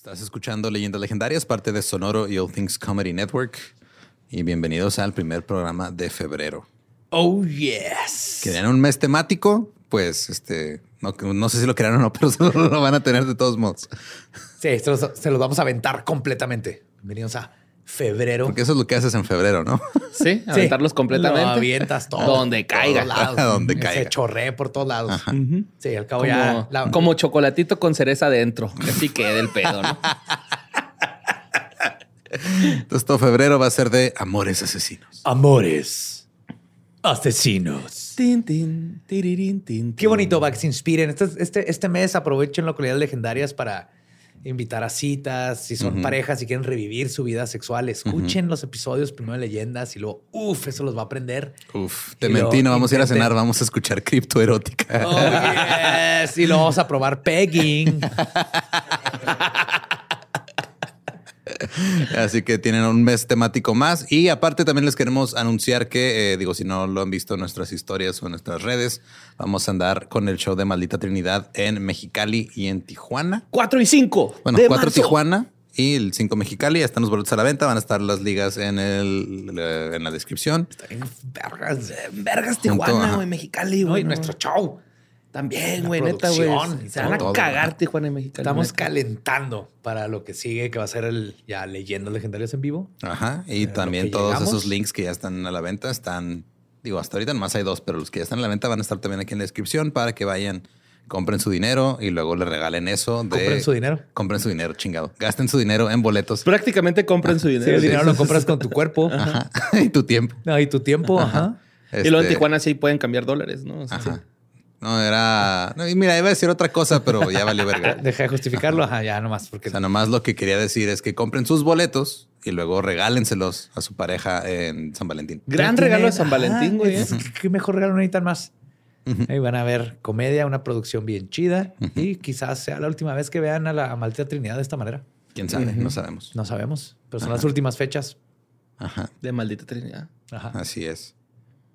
Estás escuchando Leyendas Legendarias, parte de Sonoro y All Things Comedy Network. Y bienvenidos al primer programa de febrero. Oh, yes. ¿Querían un mes temático? Pues este, no, no sé si lo querían o no, pero lo van a tener de todos modos. Sí, se los vamos a aventar completamente. Bienvenidos a febrero. Porque eso es lo que haces en febrero, ¿no? Sí, aventarlos completamente. Lo avientas todo. Donde caiga. Lados. Donde Se caiga. chorree por todos lados. Sí, al cabo Como, ya. la- como chocolatito con cereza adentro. Así quede el pedo, ¿no? Entonces todo febrero va a ser de amores asesinos. Amores. Asesinos. Tin, tin, tirirín, tin, Qué bonito va que se inspiren. Este, este, este mes aprovechen localidades legendarias para invitar a citas. Si son parejas y quieren revivir su vida sexual, escuchen los episodios primero de leyendas y luego, uff, eso los va a aprender. Uf, te Y mentí, no vamos a ir a cenar, vamos a escuchar criptoerótica. Oh, yes. Y lo vamos a probar pegging. Así que tienen un mes temático más. Y aparte también les queremos anunciar que, eh, digo, si no lo han visto en nuestras historias o en nuestras redes, vamos a andar con el show de Maldita Trinidad en Mexicali y en Tijuana. Cuatro y cinco. Bueno, de cuatro marzo. Tijuana y el 5 Mexicali. Ya están los boletos a la venta. Van a estar las ligas en, el, en la descripción. En vergas. Vergas, Junto, Tijuana, güey, Mexicali, güey. nuestro show. También, güey, neta, güey. Se van a todo, cagar ajá. Tijuana y Mexicali. Estamos neta. calentando para lo que sigue, que va a ser el ya leyendas legendarias en vivo. Ajá. Y Eh, también todos llegamos. esos links que ya están a la venta están, digo, hasta ahorita nomás hay dos, pero los que ya están a la venta van a estar también aquí en la descripción para que vayan, compren su dinero y luego le regalen eso. De, Compren su dinero. Compren su dinero, chingado. Gasten su dinero en boletos Prácticamente compren su Sí, dinero. el dinero lo compras con tu cuerpo. Ajá. y tu tiempo. No, y tu tiempo. Ajá. Y luego en Este, Tijuana sí pueden cambiar dólares, ¿no? O sea, Ajá. sí. No, era. No, y mira, iba a decir otra cosa, pero ya valió verga. Deja de justificarlo. Ajá, ya nomás. Porque O sea, nomás lo que quería decir es que compren sus boletos y luego regálenselos a su pareja en San Valentín. Gran ¿Qué regalo de? San Valentín, güey. ¿eh? Qué mejor regalo necesitan más. Ahí van a ver comedia, una producción bien chida y quizás sea la última vez que vean a la Maldita Trinidad de esta manera. Quién sabe, no sabemos. No sabemos, pero son las últimas fechas. Ajá. De maldita Trinidad. Ajá. Así es.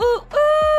Ooh, ooh.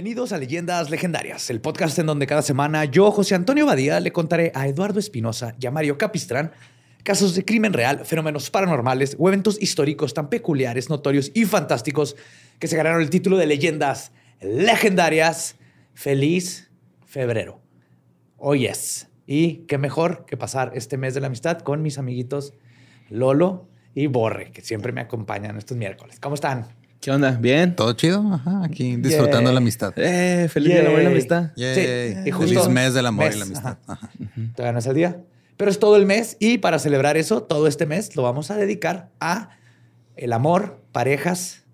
Bienvenidos a Leyendas Legendarias, el podcast en donde cada semana yo, José Antonio Badía, le contaré a Eduardo Espinosa y a Mario Capistrán casos de crimen real, fenómenos paranormales o eventos históricos tan peculiares, notorios y fantásticos que se ganaron el título de Leyendas Legendarias. Feliz febrero. Oh yes. Y qué mejor que pasar este mes de la amistad con mis amiguitos Lolo y Borre, que siempre me acompañan estos miércoles. ¿Cómo están? ¿Qué onda? ¿Bien? ¿Todo chido? Ajá, aquí disfrutando la amistad. Eh, feliz día del amor y la amistad. Yay. Sí, y Feliz justo- mes del amor y la amistad. ajá. Ajá. Todavía no es el día. Pero es todo el mes y para celebrar eso, todo este mes lo vamos a dedicar a el amor, parejas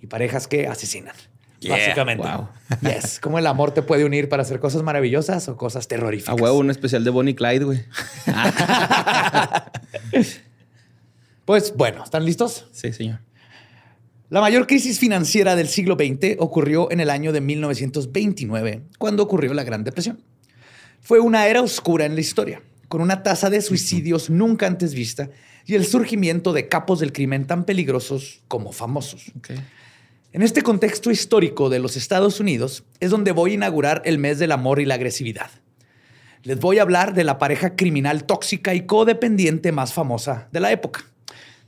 y parejas que asesinan. Yeah. Básicamente. Wow. Yes. Cómo el amor te puede unir para hacer cosas maravillosas o cosas A terroríficas. huevo, un especial de Bonnie Clyde, güey. Pues bueno, ¿están listos? Sí, señor. La mayor crisis financiera del siglo XX ocurrió en el año de 1929, cuando ocurrió la Gran Depresión. Fue una era oscura en la historia, con una tasa de suicidios nunca antes vista y el surgimiento de capos del crimen tan peligrosos como famosos. En este contexto histórico de los Estados Unidos es donde voy a inaugurar el mes del amor y la agresividad. Les voy a hablar de la pareja criminal tóxica y codependiente más famosa de la época.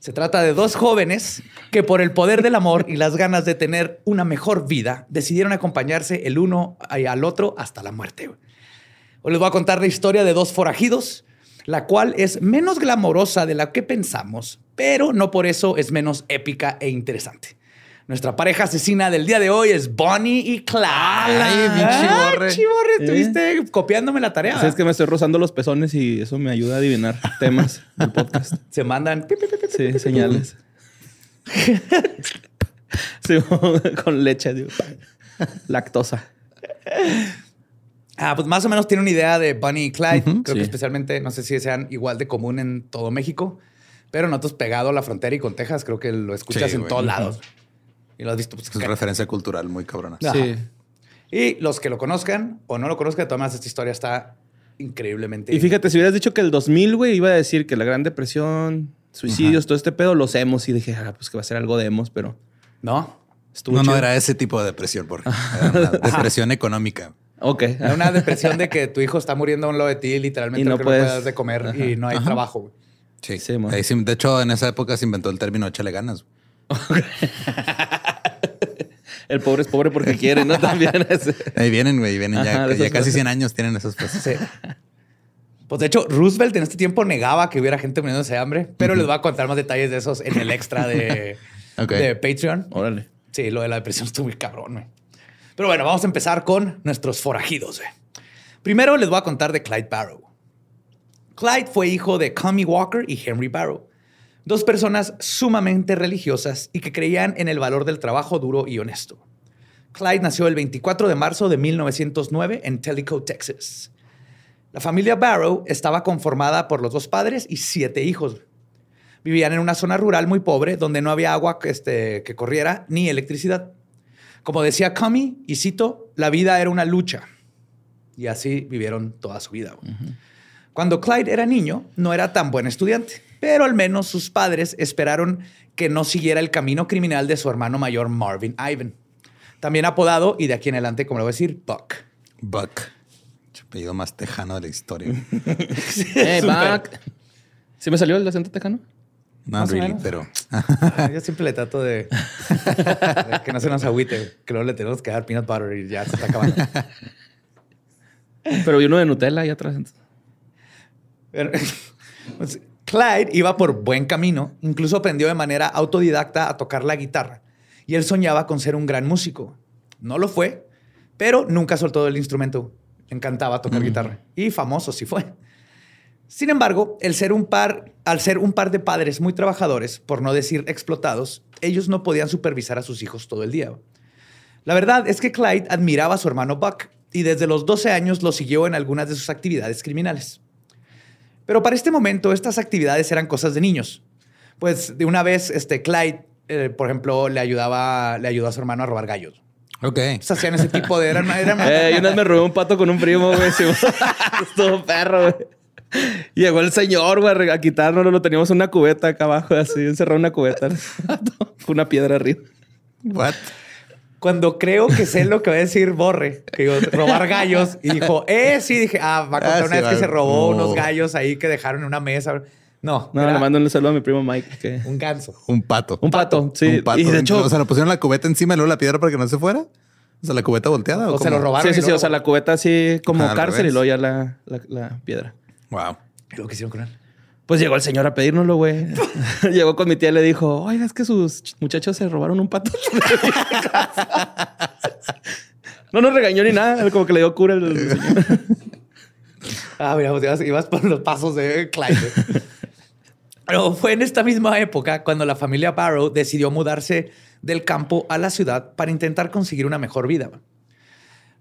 Se trata de dos jóvenes que por el poder del amor y las ganas de tener una mejor vida decidieron acompañarse el uno al otro hasta la muerte. Hoy les voy a contar la historia de dos forajidos, la cual es menos glamorosa de la que pensamos, pero no por eso es menos épica e interesante. Nuestra pareja asesina del día de hoy es Bonnie y Clyde. Ay, mi chiborre. chiborre, ¿Eh? estuviste copiándome la tarea. Sabes que me estoy rozando los pezones y eso me ayuda a adivinar temas del podcast. Se mandan Sí, señales. Sí, con leche, digo. Lactosa. Ah, pues más o menos tiene una idea de Bunny y Clyde. Creo sí. que especialmente, no sé si sean igual de común en todo México, pero nosotros pegado a la frontera y con Texas, creo que lo escuchas Sí, en güey. todos lados. Y lo has visto. Pues, Es referencia cultural muy cabrona. Ajá. Sí. Y los que lo conozcan o no lo conozcan, maneras, esta historia está increíblemente. Y fíjate, si hubieras dicho que el 2000, güey, iba a decir que la Gran Depresión, suicidios, todo este pedo, los hemos. Y dije, ah, pues que va a ser algo de hemos, pero ¿No? estuvo No, no, era ese tipo de depresión, porque era una depresión económica. Ok. Era una depresión de que tu hijo está muriendo a un lado de ti literalmente Y no, no que puedes- no de comer y no hay trabajo. güey. Sí. Sí, mo. Ahí sí, de hecho, en esa época se inventó el término échale ganas. El pobre es pobre porque quiere, ¿no? También es. Ahí vienen, güey, vienen Ajá, ya, casi cosas. 100 años tienen esas cosas. Sí. Pues de hecho, Roosevelt en este tiempo negaba que hubiera gente muriéndose de hambre, pero les voy a contar más detalles de esos en el extra de, Ok. de Patreon. Órale. Sí, lo de la depresión estuvo muy cabrón, güey. Pero bueno, vamos a empezar con nuestros forajidos, güey. Primero les voy a contar de Clyde Barrow. Clyde fue hijo de Cummy Walker y Henry Barrow, dos personas sumamente religiosas y que creían en el valor del trabajo duro y honesto. Clyde nació el 24 de marzo de 1909 en Tellico, Texas. La familia Barrow estaba conformada por los dos padres y siete hijos. Vivían en una zona rural muy pobre donde no había agua que, este, que corriera ni electricidad. Como decía Cummy, y cito, la vida era una lucha. Y así vivieron toda su vida. Cuando Clyde era niño, no era tan buen estudiante, pero al menos sus padres esperaron que no siguiera el camino criminal de su hermano mayor Marvin Ivan, también apodado, y de aquí en adelante, como le voy a decir, Buck. Buck. El apellido más tejano de la historia. Hey, Súper. Buck. ¿Sí me salió el acento tejano? No, really, pero Ah, Yo siempre le trato de, de que no se nos agüite, que luego le tenemos que dar peanut butter y ya se está acabando. Pero vi uno de Nutella ahí atrás. entonces. Pero, pues, Clyde iba por buen camino, incluso aprendió de manera autodidacta a tocar la guitarra y él soñaba con ser un gran músico. No lo fue, pero nunca soltó el instrumento. Le encantaba tocar guitarra y famoso sí fue. Sin embargo, el ser un par, al ser un par de padres muy trabajadores, por no decir explotados, ellos no podían supervisar a sus hijos todo el día. La verdad es que Clyde admiraba a su hermano Buck y desde los 12 años lo siguió en algunas de sus actividades criminales. Pero para este momento, estas actividades eran cosas de niños. Pues de una vez, este Clyde, eh, por ejemplo, le ayudaba, le ayudó a su hermano a robar gallos. ok. Pues hacían ese tipo de... Eran, eran- Eh, y una vez me robé un pato con un primo, güey. Estuvo perro, güey. Llegó el señor, güey, a quitárnoslo. Lo teníamos en una cubeta acá abajo, así, encerrado en una cubeta. Con una piedra arriba. What? Cuando creo que sé lo que va a decir Borre, que digo, robar gallos, y dijo, eh, sí, dije, ah, va a contar Ah, una sí, vez que se robó No. unos gallos ahí que dejaron en una mesa. No, No, le mando un saludo a mi primo Mike. Que... un ganso. Un pato. Un pato, sí. Un pato. Y de hecho, o sea, lo pusieron la cubeta encima y luego la piedra para que no se fuera. O sea, la cubeta volteada. ¿o, O se lo robaron. sí, sí, y sí. O sea, la cubeta así como Ah, cárcel y luego ya la, la, la piedra. Wow. ¿Qué es lo que hicieron con él? Pues llegó el señor a pedírnoslo, güey. llegó con mi tía y le dijo, oiga, es que sus ch- muchachos se robaron un pato. no nos regañó ni nada. Como que le dio cura el señor. Ah, mira, pues ibas, ibas por los pasos de Clyde. Pero fue en esta misma época cuando la familia Barrow decidió mudarse del campo a la ciudad para intentar conseguir una mejor vida.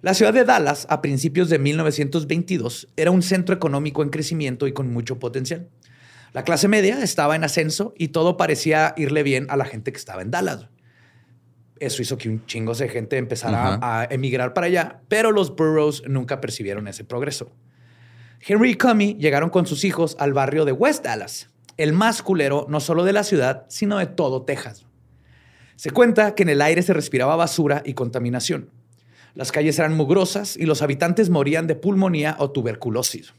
La ciudad de Dallas, a principios de 1922, era un centro económico en crecimiento y con mucho potencial. La clase media estaba en ascenso y todo parecía irle bien a la gente que estaba en Dallas. Eso hizo que un chingo de gente empezara a emigrar para allá, pero los Burroughs nunca percibieron ese progreso. Henry y Cummy llegaron con sus hijos al barrio de West Dallas, el más culero no solo de la ciudad, sino de todo Texas. Se cuenta que en el aire se respiraba basura y contaminación. Las calles eran mugrosas y los habitantes morían de pulmonía o tuberculosis.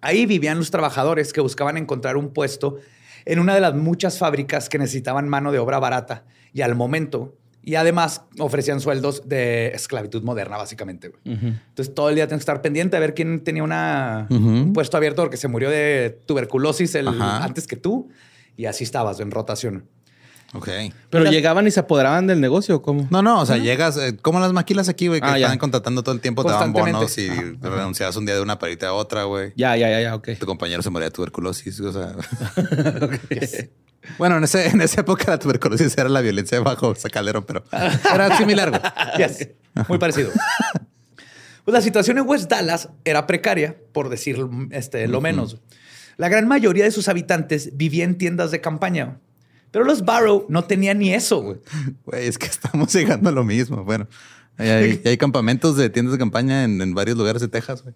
Ahí vivían los trabajadores que buscaban encontrar un puesto en una de las muchas fábricas que necesitaban mano de obra barata y al momento. Y además ofrecían sueldos de esclavitud moderna, básicamente. Entonces todo el día tienes que estar pendiente a ver quién tenía una, un puesto abierto porque se murió de tuberculosis el- antes que tú. Y así estabas en rotación. Ok. Pero llegaban y se apoderaban del negocio, ¿o ¿cómo? No, no, o sea, llegas, eh, como las maquilas aquí, güey, que Ah, ya. están contratando todo el tiempo, te daban bonos y renunciabas un día de una parita a otra, güey. Ya, ya, ya, ya, ok. Tu compañero se moría de tuberculosis, o sea. Bueno, en, ese, en esa época la tuberculosis era la violencia bajo sacalero, pero era similar, güey. Yes. Muy parecido. Pues la situación en West Dallas era precaria, por decir este, lo menos. La gran mayoría de sus habitantes vivía en tiendas de campaña. Pero los Barrow no tenían ni eso, güey. Güey, es que estamos llegando a lo mismo. Bueno, hay, hay- hay campamentos de tiendas de campaña en, en varios lugares de Texas, güey.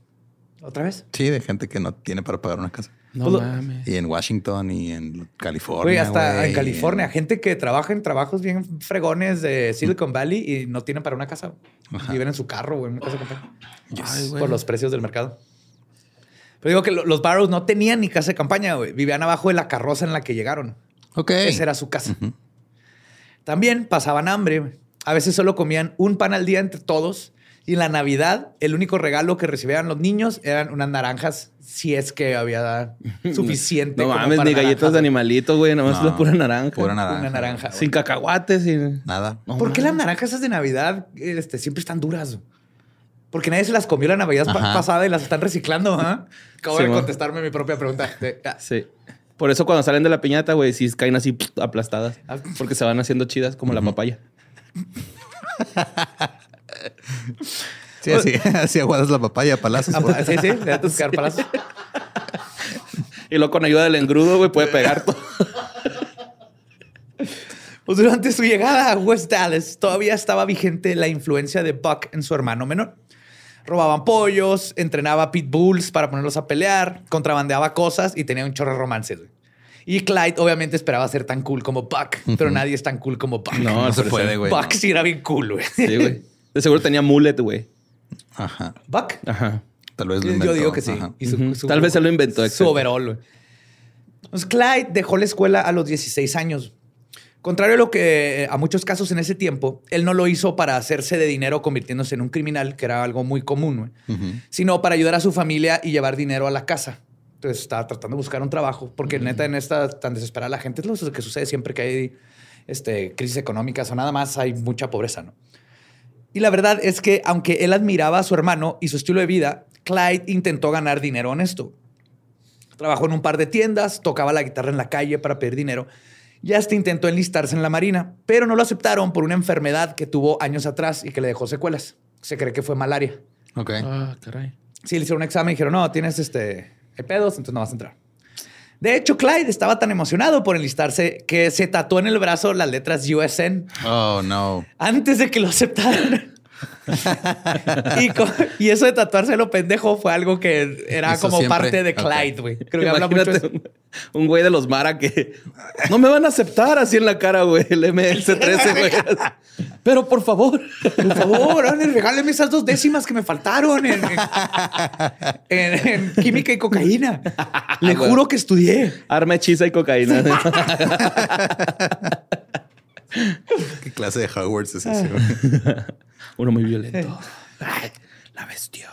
¿Otra vez? Sí, de gente que no tiene para pagar una casa. No Pues lo- mames. Y en Washington y en California. Güey, hasta en California. en- Gente que trabaja en trabajos bien fregones de Silicon Valley y no tienen para una casa. Viven en su carro, güey, en una casa de campaña. Ay, por los precios del mercado. Pero digo que lo- los Barrows no tenían ni casa de campaña, güey. Vivían abajo de la carroza en la que llegaron. Ok. Esa era su casa. También pasaban hambre. A veces solo comían un pan al día entre todos. Y en la Navidad, el único regalo que recibían los niños eran unas naranjas, si es que había suficiente. No mames, ni galletas naranjas, de güey. animalito, güey. Nomás No, la pura naranja. Pura naranja. Una naranja. güey. Sin cacahuates, sin... Nada. No ¿Por qué las naranjas esas de Navidad este, siempre están duras? Porque nadie se las comió la Navidad Ajá. pasada y las están reciclando. ¿ah? Acabo Sí, de contestarme mi propia pregunta. De- ah, Sí. Por eso cuando salen de la piñata, güey, sí caen así aplastadas. Ah. Porque se van haciendo chidas como la papaya. Sí, así, así aguadas la papaya palazos. ah, güey. sí, sí, le da tus quedar palazos. Y luego con ayuda del engrudo, güey, puede pegar todo. Pues durante su llegada a West Dallas todavía estaba vigente la influencia de Buck en su hermano menor. Robaban pollos, entrenaba pitbulls para ponerlos a pelear, contrabandeaba cosas y tenía un chorro de romances. güey. Y Clyde obviamente esperaba ser tan cool como Buck, pero nadie es tan cool como Buck. No, No se puede, güey. Buck no. sí era bien cool, güey. Sí, güey. De seguro tenía mullet, güey. Ajá. Buck. Ajá. Tal vez lo Yo inventó. digo que sí. Ajá. Y su- Ujú. su- Tal vez se lo inventó, Su overall. güey. Pues Clyde dejó la escuela a los 16 años. Contrario a lo que eh, a muchos casos en ese tiempo, él no lo hizo para hacerse de dinero convirtiéndose en un criminal, que era algo muy común, sino para ayudar a su familia y llevar dinero a la casa. Entonces estaba tratando de buscar un trabajo, porque neta en esta tan desesperada la gente es lo que sucede siempre que hay este, crisis económicas o nada más, hay mucha pobreza, ¿no? Y la verdad es que aunque él admiraba a su hermano y su estilo de vida, Clyde intentó ganar dinero honesto. Trabajó en un par de tiendas, tocaba la guitarra en la calle para pedir dinero y hasta intentó enlistarse en la marina, pero no lo aceptaron por una enfermedad que tuvo años atrás y que le dejó secuelas. Se cree que fue malaria. Ok. Ah, caray. Sí, le hicieron un examen y dijeron, no, tienes este, hay pedos, entonces no vas a entrar. De hecho, Clyde estaba tan emocionado por enlistarse que se tatuó en el brazo las letras USN Oh, no. antes de que lo aceptaran. Y, eso de tatuarse lo pendejo fue algo que era como siempre. parte de. Clyde, güey. Creo que habla mucho eso. un, güey de los Mara que no me van a aceptar así en la cara, güey, el MS-13, güey. Pero por favor. Por favor, Anel, regáleme esas dos décimas que me faltaron en, en- en- en química y cocaína. Le güey. juro que estudié. Arma hechiza y cocaína. ¿Qué clase de Hogwarts es ese? Uno muy violento. Ay, la bestia.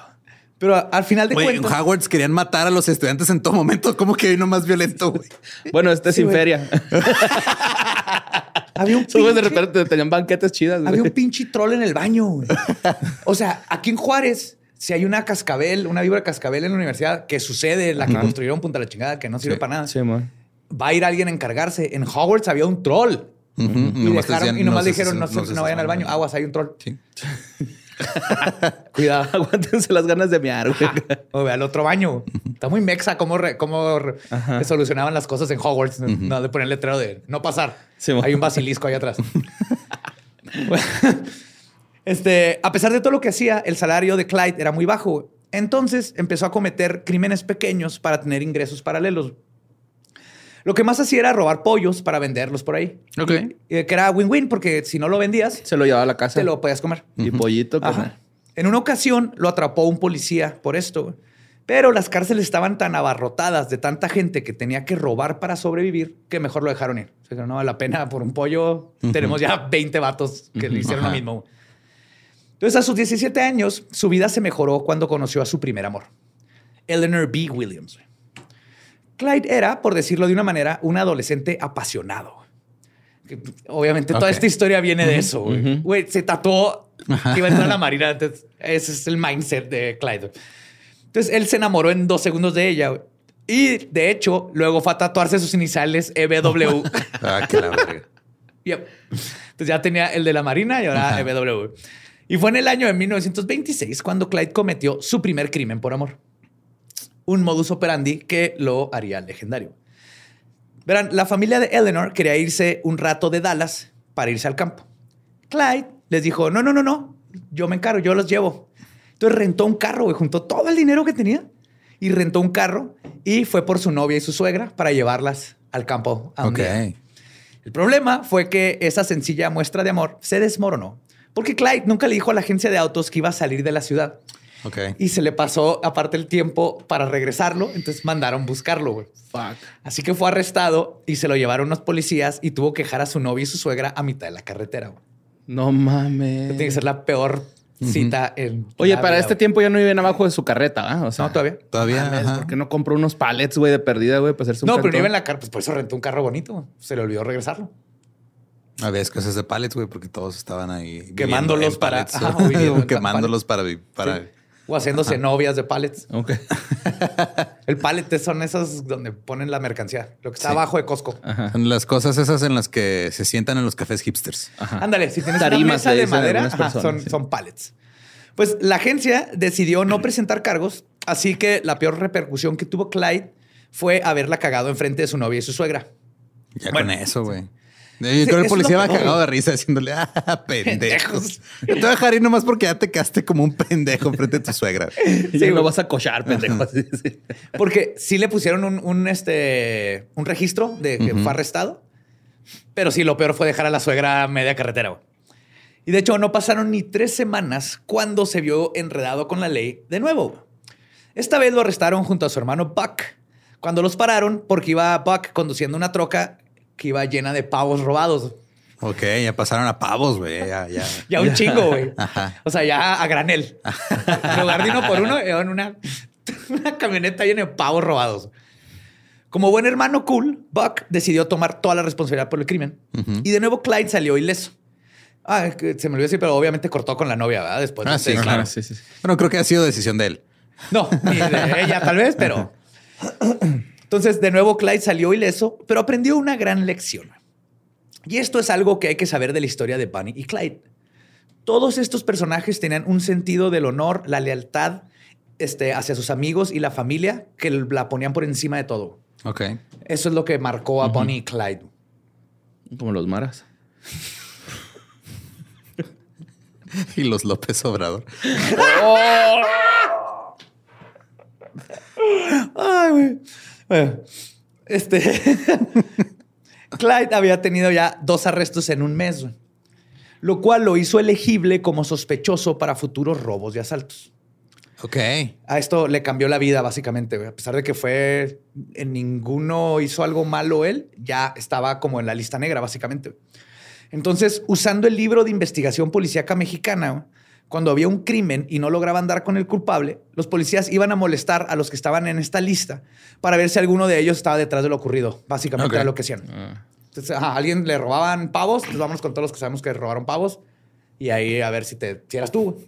Pero a- al final de Güey, en cuentas, Hogwarts querían matar a los estudiantes en todo momento. ¿Cómo que hay uno más violento, güey? Bueno, este es Sí, sin feria. había un güeyes de pinche- repente tenían banquetes chidas, güey. Había un pinche troll en el baño. güey. O sea, aquí en Juárez, si hay una cascabel, una víbora cascabel en la universidad que sucede, la que construyeron punta la chingada, que no sirve Sí. para nada, Sí, man. va a ir alguien a encargarse. En Hogwarts había un troll. Y, Nomás dejaron- decían, y nomás se- dijeron, no, se- se- se- no vayan al baño. Aguas, hay un troll. Sí. Cuidado. Aguántense las ganas de mear, güey. O ve al otro baño. Está muy mexa cómo, re- cómo re- solucionaban las cosas en Hogwarts. No de poner letrero de no pasar. Sí. Hay un basilisco ahí atrás. Bueno, este, a pesar de todo lo que hacía, el salario de Clyde era muy bajo. Entonces empezó a cometer crímenes pequeños para tener ingresos paralelos. Lo que más hacía era robar pollos para venderlos por ahí. Ok. Y- que era win-win porque si no lo vendías, Se lo llevaba a la casa. te lo podías comer. Y pollito, pues, Ajá. En una ocasión lo atrapó un policía por esto. Pero las cárceles estaban tan abarrotadas de tanta gente que tenía que robar para sobrevivir que mejor lo dejaron ir. O sea, no vale la pena por un pollo. Tenemos ya 20 vatos que le hicieron lo mismo. Entonces, a sus 17 años, su vida se mejoró cuando conoció a su primer amor, Eleanor B. Williams. Clyde era, por decirlo de una manera, un adolescente apasionado. Obviamente, toda esta historia viene de eso. güey. Se tatuó que iba a entrar a la marina. Entonces, ese es el mindset de Clyde. Entonces, él se enamoró en dos segundos de ella. güey. Y, de hecho, luego fue a tatuarse sus iniciales EBW. Ah, que la verga. Yep. Entonces ya tenía el de la Marina y ahora EBW. Y fue en el año de 1926 cuando Clyde cometió su primer crimen por amor. Un modus operandi que lo haría legendario. Verán, la familia de Eleanor quería irse un rato de Dallas para irse al campo. Clyde les dijo, no, no, no, no, yo me encargo, yo los llevo. Entonces rentó un carro, güey, juntó todo el dinero que tenía y rentó un carro y fue por su novia y su suegra para llevarlas al campo. A un día. El problema fue que esa sencilla muestra de amor se desmoronó porque Clyde nunca le dijo a la agencia de autos que iba a salir de la ciudad Ok. y se le pasó aparte el tiempo para regresarlo, entonces mandaron buscarlo, güey. Fuck. Así que fue arrestado y se lo llevaron unos policías y tuvo que dejar a su novia y su suegra a mitad de la carretera. güey. No mames. Tiene que ser la peor cita en. Oye, para vida, este güey. tiempo ya no viven abajo de su carreta, ¿ah? O sea, No, todavía. Todavía. mames, ajá. ¿Por qué no compró unos palets, güey, de perdida, güey, para hacerse un No, pero no iba en la carretera, pues por eso rentó un carro bonito. güey. Se le olvidó regresarlo. Había escasez de pallets, güey, porque todos estaban ahí. Quemándolos para- ajá, Quemándolos para, vi- para Sí. O haciéndose novias de pallets. Ok. El pallet son esos donde ponen la mercancía, lo que está Sí. abajo de Costco. Son las cosas esas en las que se sientan en los cafés hipsters. Ándale, si tienes una mesa de madera, ajá, personas, son, sí. son pallets. Pues la agencia decidió no presentar cargos, así que la peor repercusión que tuvo Clyde fue haberla cagado enfrente de su novia y su suegra. Ya Bueno, con eso, güey. Yo Sí, creo que el policía va cagado de risa diciéndole, ah, pendejos. Te voy a dejar ir nomás porque ya te quedaste como un pendejo frente de tu suegra. Sí, güey. vas a cochar, pendejo. Sí, sí. Porque sí le pusieron un, un, este, un registro de que fue arrestado, pero sí, lo peor fue dejar a la suegra a media carretera. güey. Y de hecho, no pasaron ni tres semanas cuando se vio enredado con la ley de nuevo. Esta vez lo arrestaron junto a su hermano Buck, cuando los pararon porque iba Buck conduciendo una troca que iba llena de pavos robados. Ok, ya pasaron a pavos, güey. Ya, ya. Ya un chingo, güey. O sea, ya a granel. En lugar de uno por uno, en una, una camioneta llena de pavos robados. Como buen hermano cool, Buck decidió tomar toda la responsabilidad por el crimen. Y de nuevo Clyde salió ileso. Ah, se me olvidó decir, pero obviamente cortó con la novia, ¿verdad? Después de Ah, sí, claro. sí, sí. sí. Bueno, creo que ha sido decisión de él. No, ni de ella tal vez, pero... Entonces, de nuevo Clyde salió ileso, pero aprendió una gran lección. Y esto es algo que hay que saber de la historia de Bunny y Clyde. Todos estos personajes tenían un sentido del honor, la lealtad este, hacia sus amigos y la familia que la ponían por encima de todo. Ok. Eso es lo que marcó a Bunny y Clyde. Como los maras. Y los López Obrador. Ay, güey. Bueno, este. Clyde había tenido ya dos arrestos en un mes, lo cual lo hizo elegible como sospechoso para futuros robos y asaltos. Ok. A esto le cambió la vida, básicamente. A pesar de que fue en ninguno hizo algo malo él, ya estaba como en la lista negra, básicamente. Entonces, usando el libro de investigación policíaca mexicana, cuando había un crimen y no lograban dar con el culpable, los policías iban a molestar a los que estaban en esta lista para ver si alguno de ellos estaba detrás de lo ocurrido. Básicamente era lo que hacían. Entonces, a alguien le robaban pavos, pues vámonos con todos los que sabemos que robaron pavos y ahí a ver si te si eras tú.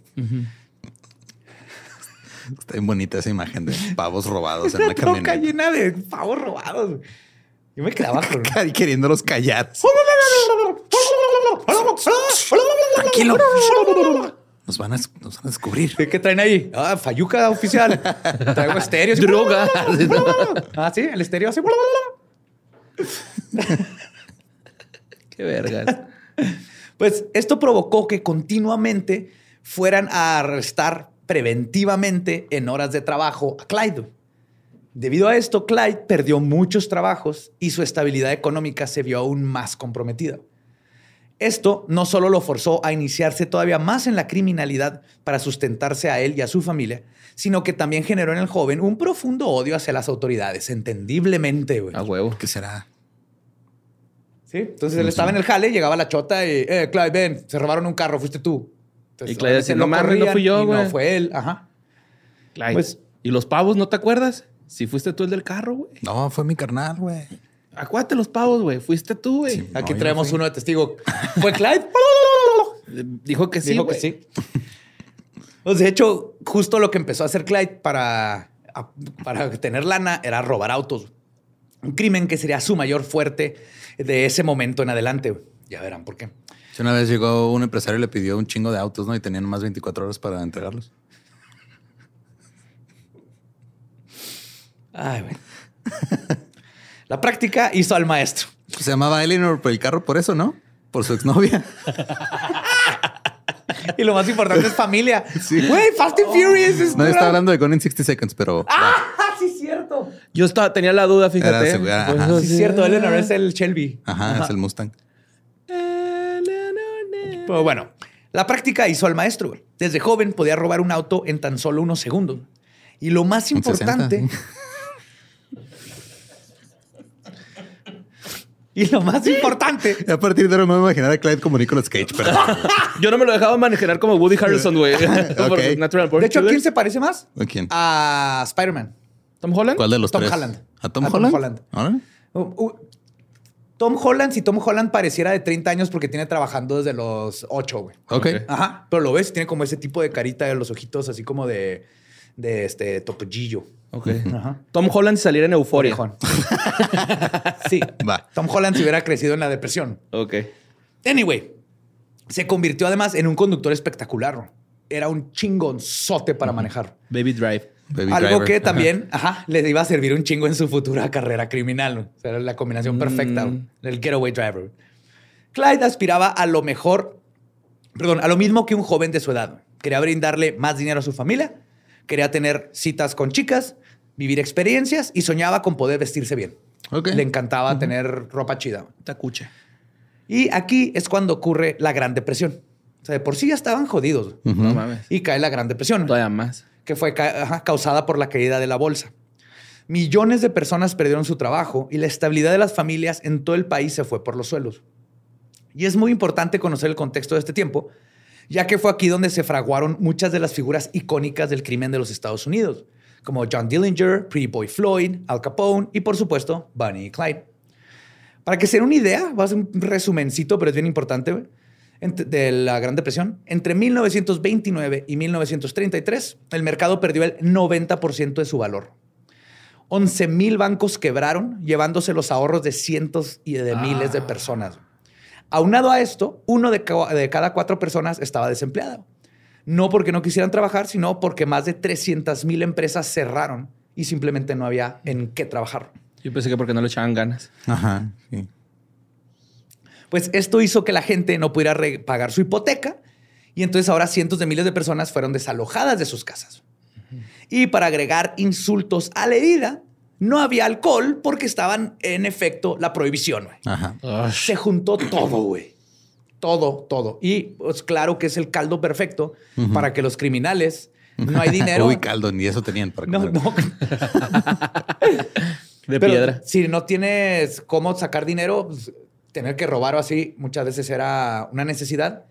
Está bien bonita esa imagen de pavos robados en Una camioneta. llena de pavos robados. Yo me quedaba con... Queriéndolos callar. Tranquilo. Nos van a, nos van a descubrir. ¿Qué, traen ahí? Ah, Fayuca oficial. Traigo estéreo. Droga. Ah, sí, el estéreo así. Qué vergas. Pues esto provocó que continuamente fueran a arrestar preventivamente en horas de trabajo a Clyde. Debido a esto, Clyde perdió muchos trabajos y su estabilidad económica se vio aún más comprometida. Esto no solo lo forzó a iniciarse todavía más en la criminalidad para sustentarse a él y a su familia, sino que también generó en el joven un profundo odio hacia las autoridades, entendiblemente, güey. A huevo. ¿Qué será? ¿Sí? Entonces él estaba en el jale, llegaba la chota y, eh, Clyde, ven, se robaron un carro, fuiste tú. Entonces, Y Clyde decía, "No mames, no fui yo, güey". No fue él, ajá. Clyde. Pues- ¿Y los pavos no te acuerdas? Si fuiste tú el del carro, güey. No, fue mi carnal, güey. Acuérdate los pavos, güey. Fuiste tú, güey. Sí. Aquí No, traemos uno de testigo. ¿Fue Clyde? Dijo que sí, Dijo que sí. Pues de hecho, justo lo que empezó a hacer Clyde para, para tener lana era robar autos. Un crimen que sería su mayor fuerte de ese momento en adelante. Ya verán por qué. Una vez llegó un empresario y le pidió un chingo de autos, ¿no? Y tenían más 24 horas para entregarlos. Ay, güey. La práctica hizo al maestro. Se llamaba Eleanor por el carro por eso, ¿no? Por su exnovia. Y lo más importante es familia. Sí. Güey, Fast and Furious es Nadie está hablando de Gone in 60 Seconds, pero... ¡Ah, sí es cierto! Yo estaba, tenía la duda, fíjate. Era ajá. eso Sí es cierto, Eleanor es el Shelby. Ajá, es el Mustang. Pero bueno, la práctica hizo al maestro. güey. Desde joven podía robar un auto en tan solo unos segundos. Y lo más importante. y lo más importante. A partir de ahora me voy a imaginar a Clyde como Nicolas Cage, pero... Yo no me lo dejaba manejar como Woody Harrelson, güey. De hecho, ¿a Killers. quién se parece más? ¿A quién? A Spider-Man. ¿Tom Holland? ¿Cuál de los Tom tres? Holland. ¿A Tom A Tom Holland? Holland. ¿Ahora? Uh, uh, Tom Holland, si Tom Holland pareciera de 30 años porque tiene trabajando desde los 8, güey. Ok. Ok. Ajá. Pero lo ves, tiene como ese tipo de carita de los ojitos, así como de, de este topollillo. Ok. Ajá. Tom Holland si saliera en Euforia. Sí. Va. Tom Holland si hubiera crecido en la depresión. Ok. Anyway, se convirtió además en un conductor espectacular. Era un chingonzote para manejar. Baby Drive. Baby Algo Driver. que Ajá. también ajá, le iba a servir un chingo en su futura carrera criminal. O sea, era la combinación perfecta Mm. del getaway driver. Clyde aspiraba a lo mejor, perdón, a lo mismo que un joven de su edad. Quería brindarle más dinero a su familia, quería tener citas con chicas, vivir experiencias y soñaba con poder vestirse bien. Le encantaba tener ropa chida. Tacuche. Y aquí es cuando ocurre la Gran Depresión. O sea, de por sí ya estaban jodidos. No mames. Y cae la Gran Depresión Todavía más. que fue ca- ajá, causada por la caída de la bolsa. Millones de personas perdieron su trabajo y la estabilidad de las familias en todo el país se fue por los suelos. Y es muy importante conocer el contexto de este tiempo, ya que fue aquí donde se fraguaron muchas de las figuras icónicas del crimen de los Estados Unidos, como John Dillinger, Pretty Boy Floyd, Al Capone y por supuesto Bonnie y Clyde. Para que se den una idea, va a ser un resumencito, pero es bien importante, de la Gran Depresión. Entre 1929 y 1933, el mercado perdió el 90% de su valor. 11 mil bancos quebraron, llevándose los ahorros de cientos y de miles de personas. Aunado a esto, uno de, ca- de cada cuatro personas estaba desempleado. No porque no quisieran trabajar, sino porque más de 300 mil empresas cerraron y simplemente no había en qué trabajar. Yo pensé que porque no le echaban ganas. Ajá. sí. Pues esto hizo que la gente no pudiera pagar su hipoteca y entonces ahora cientos de miles de personas fueron desalojadas de sus casas. Y para agregar insultos a la herida, no había alcohol porque estaban en efecto la prohibición. güey. Ajá. Se juntó todo, güey. Todo, todo. Y pues claro que es el caldo perfecto para que los criminales no hay dinero. Uy, caldo, ni eso tenían para no, comer. no. De Pero piedra. Si no tienes cómo sacar dinero, pues, tener que robar o así, muchas veces era una necesidad.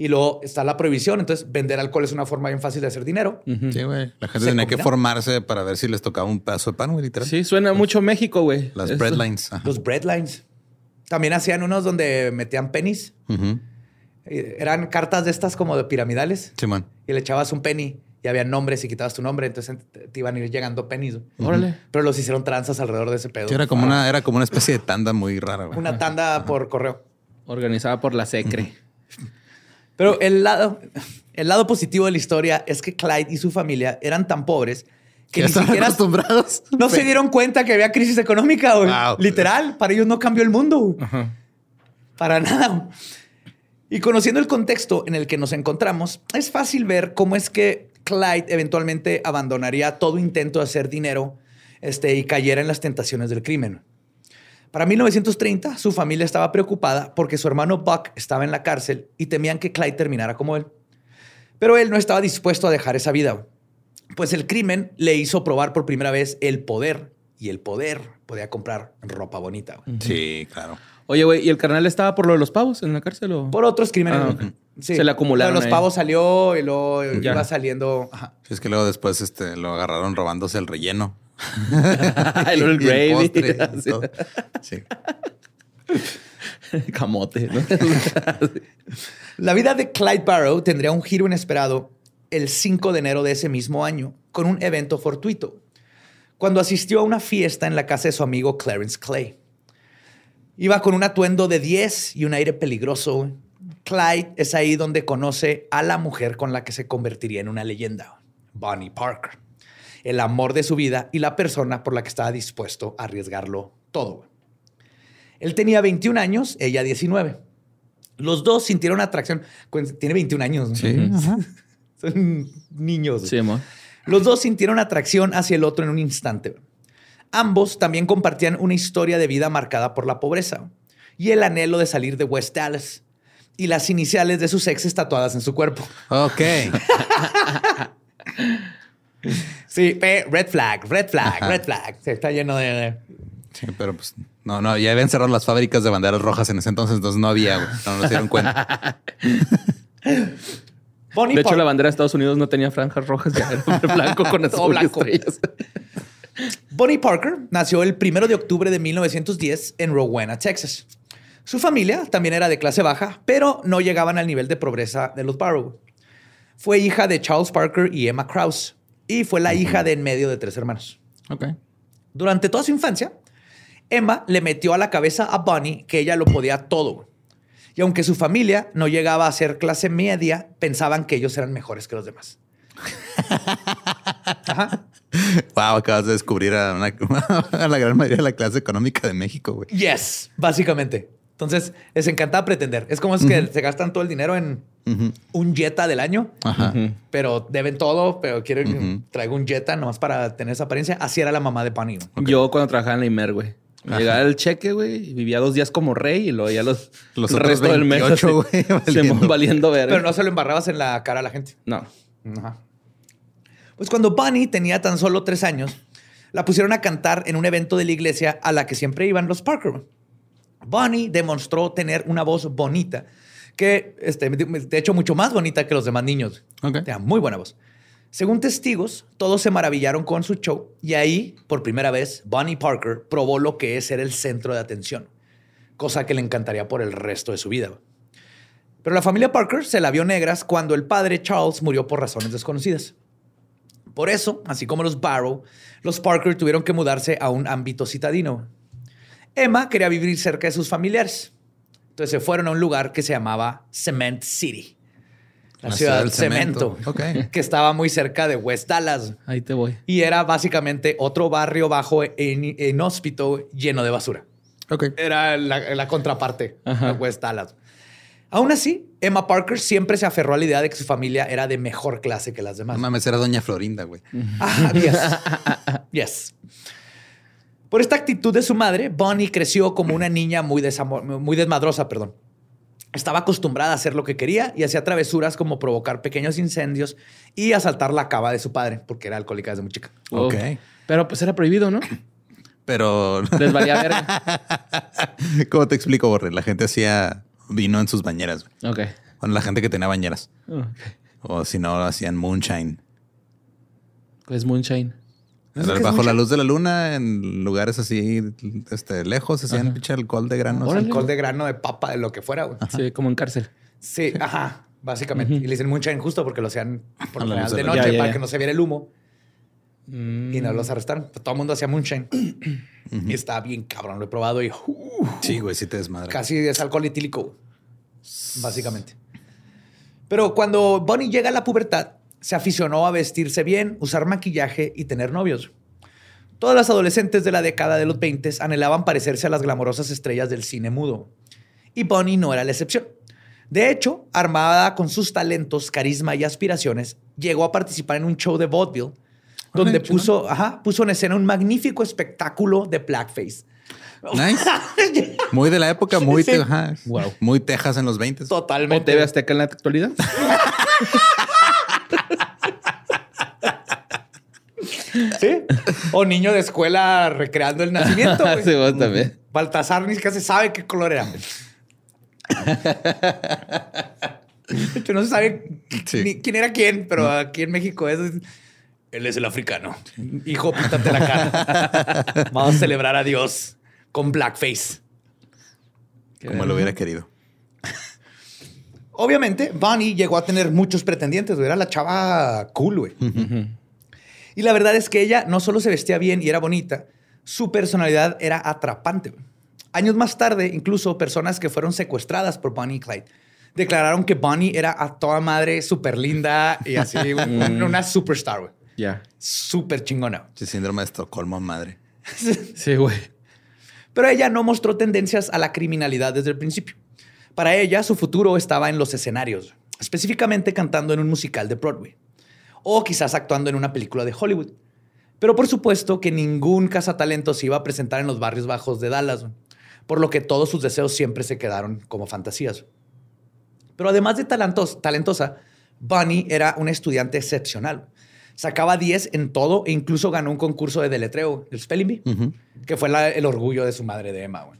Y luego está la prohibición. Entonces, vender alcohol es una forma bien fácil de hacer dinero. Sí, güey. La gente tenía que formarse para ver si les tocaba un pedazo de pan, güey, literal. Sí, suena mucho México, güey. Las Eso. breadlines. Ajá. Los breadlines. También hacían unos donde metían pennies. Eran cartas de estas como de piramidales. Simón. Y le echabas un penny y había nombres y quitabas tu nombre. Entonces te iban a ir llegando pennies. Órale. Pero los hicieron tranzas alrededor de ese pedo. Sí, era como una, era como una especie de tanda muy rara, güey. Una tanda por correo. Organizada por la SECRE. Pero el lado, el lado positivo de la historia es que Clyde y su familia eran tan pobres que Ya ni siquiera acostumbrados. no se dieron cuenta que había crisis económica. güey. Wow. Literal, para ellos no cambió el mundo. güey. Ajá. Para nada. Y conociendo el contexto en el que nos encontramos, es fácil ver cómo es que Clyde eventualmente abandonaría todo intento de hacer dinero este, y cayera en las tentaciones del crimen. Para 1930, su familia estaba preocupada porque su hermano Buck estaba en la cárcel y temían que Clyde terminara como él. Pero él no estaba dispuesto a dejar esa vida, pues el crimen le hizo probar por primera vez el poder y el poder podía comprar ropa bonita. Sí, claro. Oye, güey, ¿y el carnal estaba por lo de los pavos en la cárcel o...? Por otros crímenes. Ah, ok. Se le acumularon Los ahí. pavos salió y luego Ya. iba saliendo. Ajá. Sí, es que luego después este, lo agarraron robándose el relleno. el, gravy. postre. Sí. Camote, ¿no? La vida de Clyde Barrow tendría un giro inesperado el 5 de enero de ese mismo año con un evento fortuito, cuando asistió a una fiesta en la casa de su amigo Clarence Clay. Iba con un atuendo de 10 y un aire peligroso. Clyde es ahí donde conoce a la mujer con la que se convertiría en una leyenda, Bonnie Parker, el amor de su vida y la persona por la que estaba dispuesto a arriesgarlo todo. Él tenía 21 años, ella 19. Los dos sintieron atracción. Tiene 21 años. ¿no? Sí. Son niños. Sí, amor. Los dos sintieron atracción hacia el otro en un instante. Ambos también compartían una historia de vida marcada por la pobreza y el anhelo de salir de West Dallas y las iniciales de sus exes tatuadas en su cuerpo. Ok. Sí, eh, red flag, red flag, red flag. Se está lleno de... Sí, pero pues no, no, ya habían cerrado las fábricas de banderas rojas en ese entonces, entonces no había, güey. No nos dieron cuenta. Bonnie De hecho, la bandera de Estados Unidos no tenía franjas rojas, ya era blanco con Todo azul y blanco. estrellas. Bonnie Parker nació el 1 de octubre de 1910 en Rowena, Texas. Su familia también era de clase baja, pero no llegaban al nivel de pobreza de los Barrow. Fue hija de Charles Parker y Emma Krause, y fue la hija de en medio de tres hermanos. Ok. Durante toda su infancia, Emma le metió a la cabeza a Bonnie que ella lo podía todo. Y aunque su familia no llegaba a ser clase media, pensaban que ellos eran mejores que los demás. Ajá. Wow, acabas de descubrir a, una- a la gran mayoría de la clase económica de México, güey. Yes, básicamente. Entonces, les encantaba pretender. Es como es que se gastan todo el dinero en un Jetta del año, Ajá. pero deben todo, pero quieren que traiga un Jetta nomás para tener esa apariencia. Así era la mamá de güey. Yo cuando trabajaba en la Imer, güey. Llegaba el cheque, güey, y vivía dos días como rey y luego ya los, Los el resto del mes 28, así, güey, se valiendo. valiendo ver. Pero no se lo embarrabas en la cara a la gente. No. Ajá. Pues cuando Bonnie tenía tan solo tres años, la pusieron a cantar en un evento de la iglesia a la que siempre iban los Parker. Bonnie demostró tener una voz bonita, que este, de hecho mucho más bonita que los demás niños. Tenía muy buena voz. Según testigos, todos se maravillaron con su show y ahí, por primera vez, Bonnie Parker probó lo que es ser el centro de atención, cosa que le encantaría por el resto de su vida. Pero la familia Parker se la vio negras cuando el padre Charles murió por razones desconocidas. Por eso, así como los Barrow, los Parker tuvieron que mudarse a un ámbito citadino. Emma quería vivir cerca de sus familiares. Entonces se fueron a un lugar que se llamaba Cement City. La, ciudad del cemento. Ok. Que estaba muy cerca de West Dallas. Ahí te voy. Y era básicamente otro barrio bajo en inhóspito lleno de basura. Ok. Era la, la contraparte Ajá. de West Dallas. Aún así, Emma Parker siempre se aferró a la idea de que su familia era de mejor clase que las demás. No mames, era Doña Florinda, güey. Ah, yes. Yes. Por esta actitud de su madre, Bonnie creció como una niña muy, muy desmadrosa, perdón. Estaba acostumbrada a hacer lo que quería y hacía travesuras como provocar pequeños incendios y asaltar la cava de su padre, porque era alcohólica desde muy chica. Ok. Oh. Pero pues era prohibido, ¿no? Pero, Les valía verga. ¿cómo te explico, Borre? La gente hacía vino en sus bañeras. güey. Ok. Bueno, la gente que tenía bañeras. Ok. O si no, hacían moonshine. Pues Moonshine. ¿No sé qué es Bajo la moonshine? luz de la luna, en lugares así, este, lejos, hacían pinche alcohol de grano. así. Alcohol de grano, de papa, de lo que fuera. güey. Sí, como en cárcel. Sí, ajá, básicamente. Y le dicen mucha injusto porque lo hacían por lo general de noche Ya, ya, para ya. que no se viera el humo Mm. y no los arrestaron. Todo el mundo hacía moonshine. Y estaba bien cabrón, lo he probado y uh, Sí, güey, sí te desmadra. casi es alcohol etílico, básicamente. Pero cuando Bonnie llega a la pubertad, se aficionó a vestirse bien, usar maquillaje y tener novios. Todas las adolescentes de la década de los 20 anhelaban parecerse a las glamorosas estrellas del cine mudo. Y Bonnie no era la excepción. De hecho, armada con sus talentos, carisma y aspiraciones, llegó a participar en un show de vaudeville donde puso, ajá, puso en escena un magnífico espectáculo de blackface. Nice. Muy de la época, muy, Sí. te- ajá. Wow. muy Texas en los 20. ¿O Totalmente. TV Azteca en la actualidad? Sí. O niño de escuela recreando el nacimiento. güey. Sí, vos también. Baltasar ni siquiera se sabe qué color era. De hecho, no se sabe Sí. ni quién era quién, pero aquí en México es. Él es el africano. Hijo, píntate la cara. Vamos a celebrar a Dios con blackface. Como lo hubiera querido. Obviamente, Bonnie llegó a tener muchos pretendientes. güey. Era la chava cool, güey. Y la verdad es que ella no solo se vestía bien y era bonita, su personalidad era atrapante. Años más tarde, incluso personas que fueron secuestradas por Bonnie y Clyde declararon que Bonnie era a toda madre súper linda y así, un- una superstar, güey. Ya. Súper chingona. Sí, síndrome de Estocolmo, madre. Sí, güey. Pero ella no mostró tendencias a la criminalidad desde el principio. Para ella, su futuro estaba en los escenarios, específicamente cantando en un musical de Broadway o quizás actuando en una película de Hollywood. Pero por supuesto que ningún cazatalento se iba a presentar en los barrios bajos de Dallas, por lo que todos sus deseos siempre se quedaron como fantasías. Pero además de talentos- talentosa, Bunny era una estudiante excepcional. Sacaba 10 en todo e incluso ganó un concurso de deletreo, el Spelling Bee, que fue la- el orgullo de su madre de Emma. güey.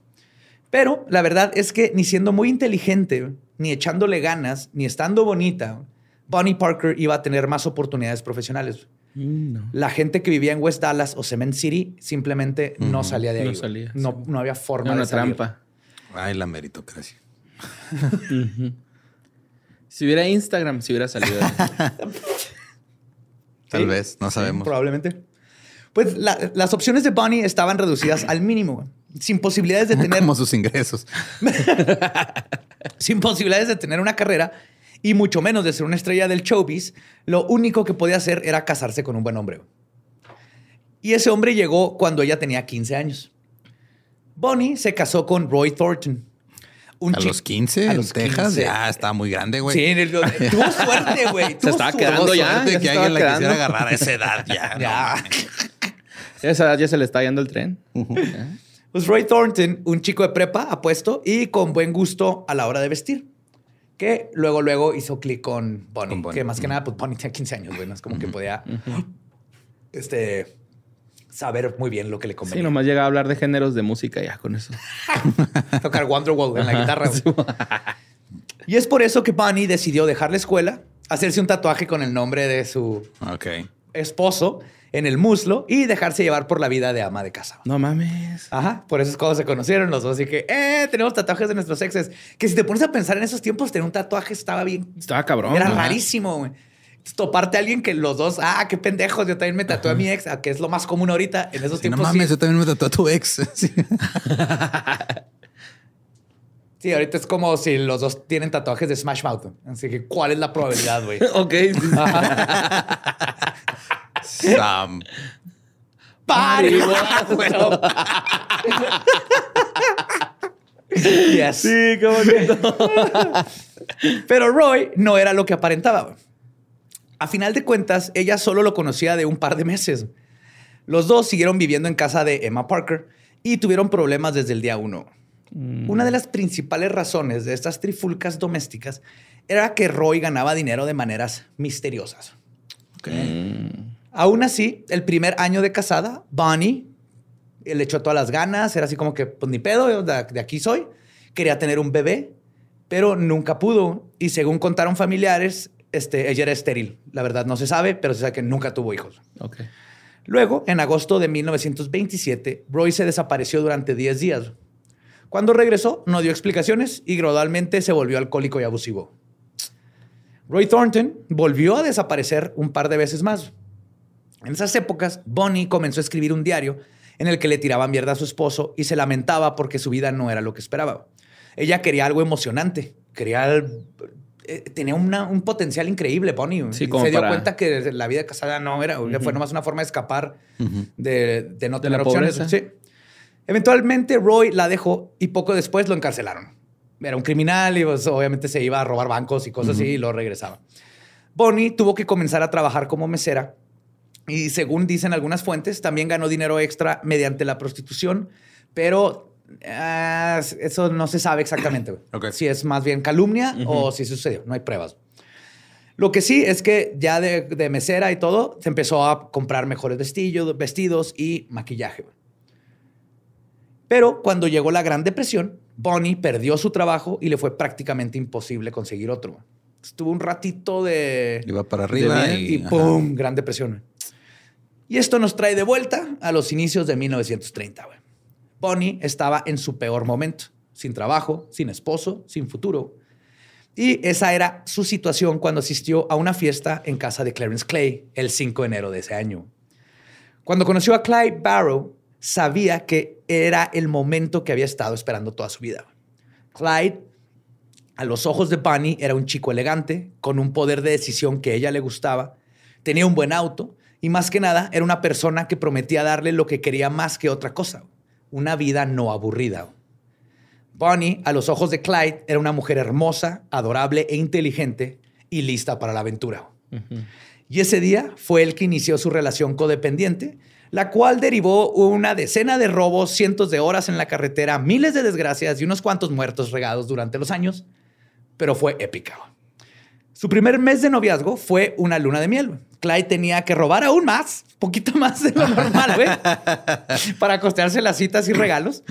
Pero la verdad es que ni siendo muy inteligente, ni echándole ganas, ni estando bonita, Bonnie Parker iba a tener más oportunidades profesionales. No. La gente que vivía en West Dallas o Cement City simplemente no salía de ahí. No güey. salía, No, no había forma Era una de salir. trampa. Ay, la meritocracia. Si hubiera Instagram, si hubiera salido. Tal Sí, vez, no sí, sabemos. probablemente. Pues la- las opciones de Bonnie estaban reducidas al mínimo, sin posibilidades de tener, Como sus ingresos. sin posibilidades de tener una carrera y mucho menos de ser una estrella del showbiz. Lo único que podía hacer era casarse con un buen hombre. Y ese hombre llegó cuando ella tenía 15 años. Bonnie se casó con Roy Thornton. Un a los 15 a en los Texas. 15. Ya estaba muy grande, güey. Sí, en el- tuvo suerte, güey. tuvo estaba quedando ya, se que alguien la quisiera agarrar a esa edad ya. Ya. Esa edad ya se le está yendo el tren. Pues Roy Thornton, un chico de prepa apuesto y con buen gusto a la hora de vestir. Que luego, luego hizo clic con Bonnie. Con Bonnie. Que más que nada, pues Bonnie tenía 15 años, güey. No es como que podía este, saber muy bien lo que le Sí, convenía. nomás llega a hablar de géneros de música ya con eso. Tocar Wonderwall en la guitarra. y es por eso que Bonnie decidió dejar la escuela, hacerse un tatuaje con el nombre de su esposo en el muslo y dejarse llevar por la vida de ama de casa. No mames. Ajá, por eso es cuando se conocieron los dos. Así que, eh, tenemos tatuajes de nuestros exes. Que si te pones a pensar en esos tiempos, tener un tatuaje estaba bien. Estaba cabrón. Era rarísimo, güey. Toparte a alguien que los dos, ah, qué pendejos, yo también me tatué a mi ex, que es lo más común ahorita. En esos Sí, no tiempos, mames, sí. yo también me tatué a tu ex. Sí. Sí, ahorita es como si los dos tienen tatuajes de Smash Mouth. Así que, ¿cuál es la probabilidad, güey? Ok. Sam. ¡Pari! yes. Sí, qué bonito. Pero Roy no era lo que aparentaba. güey. A final de cuentas, ella solo lo conocía de un par de meses. Los dos siguieron viviendo en casa de Emma Parker y tuvieron problemas desde el día uno. Una de las principales razones de estas trifulcas domésticas era que Roy ganaba dinero de maneras misteriosas. Aún así, el primer año de casada, Bonnie eh, le echó todas las ganas, era así como que, pues ni pedo, de aquí soy. Quería tener un bebé, pero nunca pudo. Y según contaron familiares, este, ella era estéril. La verdad no se sabe, pero se sabe que nunca tuvo hijos. Luego, en agosto de 1927, Roy se desapareció durante 10 días. Cuando regresó, no dio explicaciones y gradualmente se volvió alcohólico y abusivo. Roy Thornton volvió a desaparecer un par de veces más. En esas épocas, Bonnie comenzó a escribir un diario en el que le tiraba mierda a su esposo y se lamentaba porque su vida no era lo que esperaba. Ella quería algo emocionante, quería... eh, tenía una- un potencial increíble, Bonnie. Sí, Y como se dio para- cuenta que la vida casada no era, fue nomás una forma de escapar de, de no De tener la opciones. pobreza. Sí. Eventualmente Roy la dejó y poco después lo encarcelaron. Era un criminal y pues, obviamente se iba a robar bancos y cosas así y lo regresaba. Bonnie tuvo que comenzar a trabajar como mesera y según dicen algunas fuentes, también ganó dinero extra mediante la prostitución, pero Ah, eso no se sabe exactamente. Si es más bien calumnia o si sucedió. No hay pruebas. Lo que sí es que ya de, de mesera y todo, se empezó a comprar mejores vestidos, vestidos y maquillaje. Pero cuando llegó la Gran Depresión, Bonnie perdió su trabajo y le fue prácticamente imposible conseguir otro. Estuvo un ratito de... Iba para arriba de- y, y ¡pum! Gran Depresión. Y esto nos trae de vuelta a los inicios de 1930. güey. Bonnie estaba en su peor momento, sin trabajo, sin esposo, sin futuro. Y esa era su situación cuando asistió a una fiesta en casa de Clarence Clay el 5 de enero de ese año. Cuando conoció a Clyde Barrow, sabía que era el momento que había estado esperando toda su vida. Clyde, a los ojos de Bonnie, era un chico elegante, con un poder de decisión que a ella le gustaba, tenía un buen auto y más que nada era una persona que prometía darle lo que quería más que otra cosa, una vida no aburrida. Bonnie, a los ojos de Clyde, era una mujer hermosa, adorable e inteligente y lista para la aventura. Y ese día fue el que inició su relación codependiente, la cual derivó una decena de robos, cientos de horas en la carretera, miles de desgracias y unos cuantos muertos regados durante los años, pero fue épica. Su primer mes de noviazgo fue una luna de miel. Clyde tenía que robar aún más, poquito más de lo normal, güey, para costearse las citas y regalos,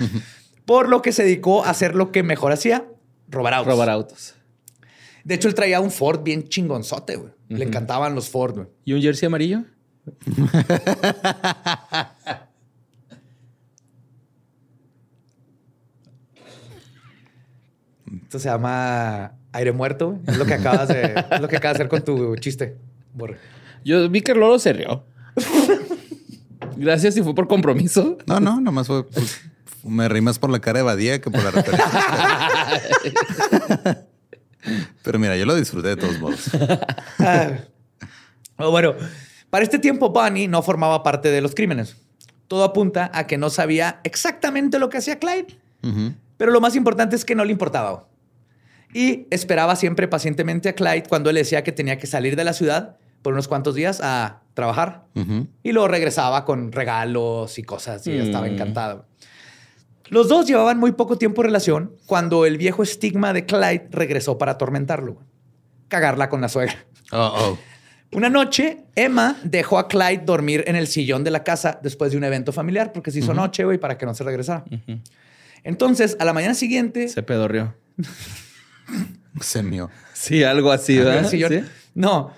por lo que se dedicó a hacer lo que mejor hacía, robar autos. Robar autos. De hecho, él traía un Ford bien chingonzote, güey. Le encantaban los Ford, güey. ¿Y un jersey amarillo? Esto se llama aire muerto. güey. Es lo que acabas de, es lo que acabas de hacer con tu chiste, Borre. Yo vi que el Lolo se rió. Gracias si fue por compromiso. No, no, nomás fue. pues, me reí más por la cara de Badía que por la referencia. Pero mira, yo lo disfruté de todos modos. Ah. Oh, bueno, para este tiempo Bunny no formaba parte de los crímenes. Todo apunta a que no sabía exactamente lo que hacía Clyde. Pero lo más importante es que no le importaba. Y esperaba siempre pacientemente a Clyde cuando él decía que tenía que salir de la ciudad por unos cuantos días a trabajar. Y luego regresaba con regalos y cosas y estaba encantado. Los dos llevaban muy poco tiempo de relación cuando el viejo estigma de Clyde regresó para atormentarlo. Cagarla con la suegra. Oh. Una noche, Emma dejó a Clyde dormir en el sillón de la casa después de un evento familiar porque se hizo noche, güey, para que no se regresara. Entonces, a la mañana siguiente, Se pedorrió. Se mío. Sí, algo así, en ¿verdad? ¿Sí? no.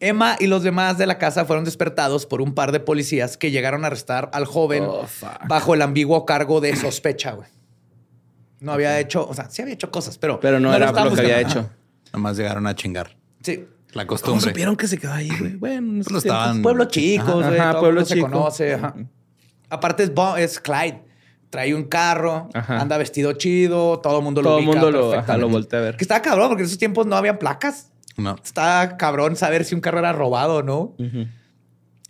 Emma y los demás de la casa fueron despertados por un par de policías que llegaron a arrestar al joven Oh, bajo el ambiguo cargo de sospecha, güey. No había hecho, o sea, sí había hecho cosas, pero, Pero no, era lo que había hecho. Nomás llegaron a chingar. Sí. La ¿Cómo costumbre. supieron que se quedó ahí, güey? Bueno, no sé Pues estaban- Pueblos chicos, Ajá, güey, todo el pueblo mundo se chico. conoce. ajá. Aparte es, Bo- es Clyde. Trae un carro, Ajá. anda vestido chido, todo el mundo lo Todo el ubica mundo lo, ajá, lo voltea a ver. Que estaba cabrón, porque en esos tiempos no había placas. No. Está cabrón saber si un carro era robado o no.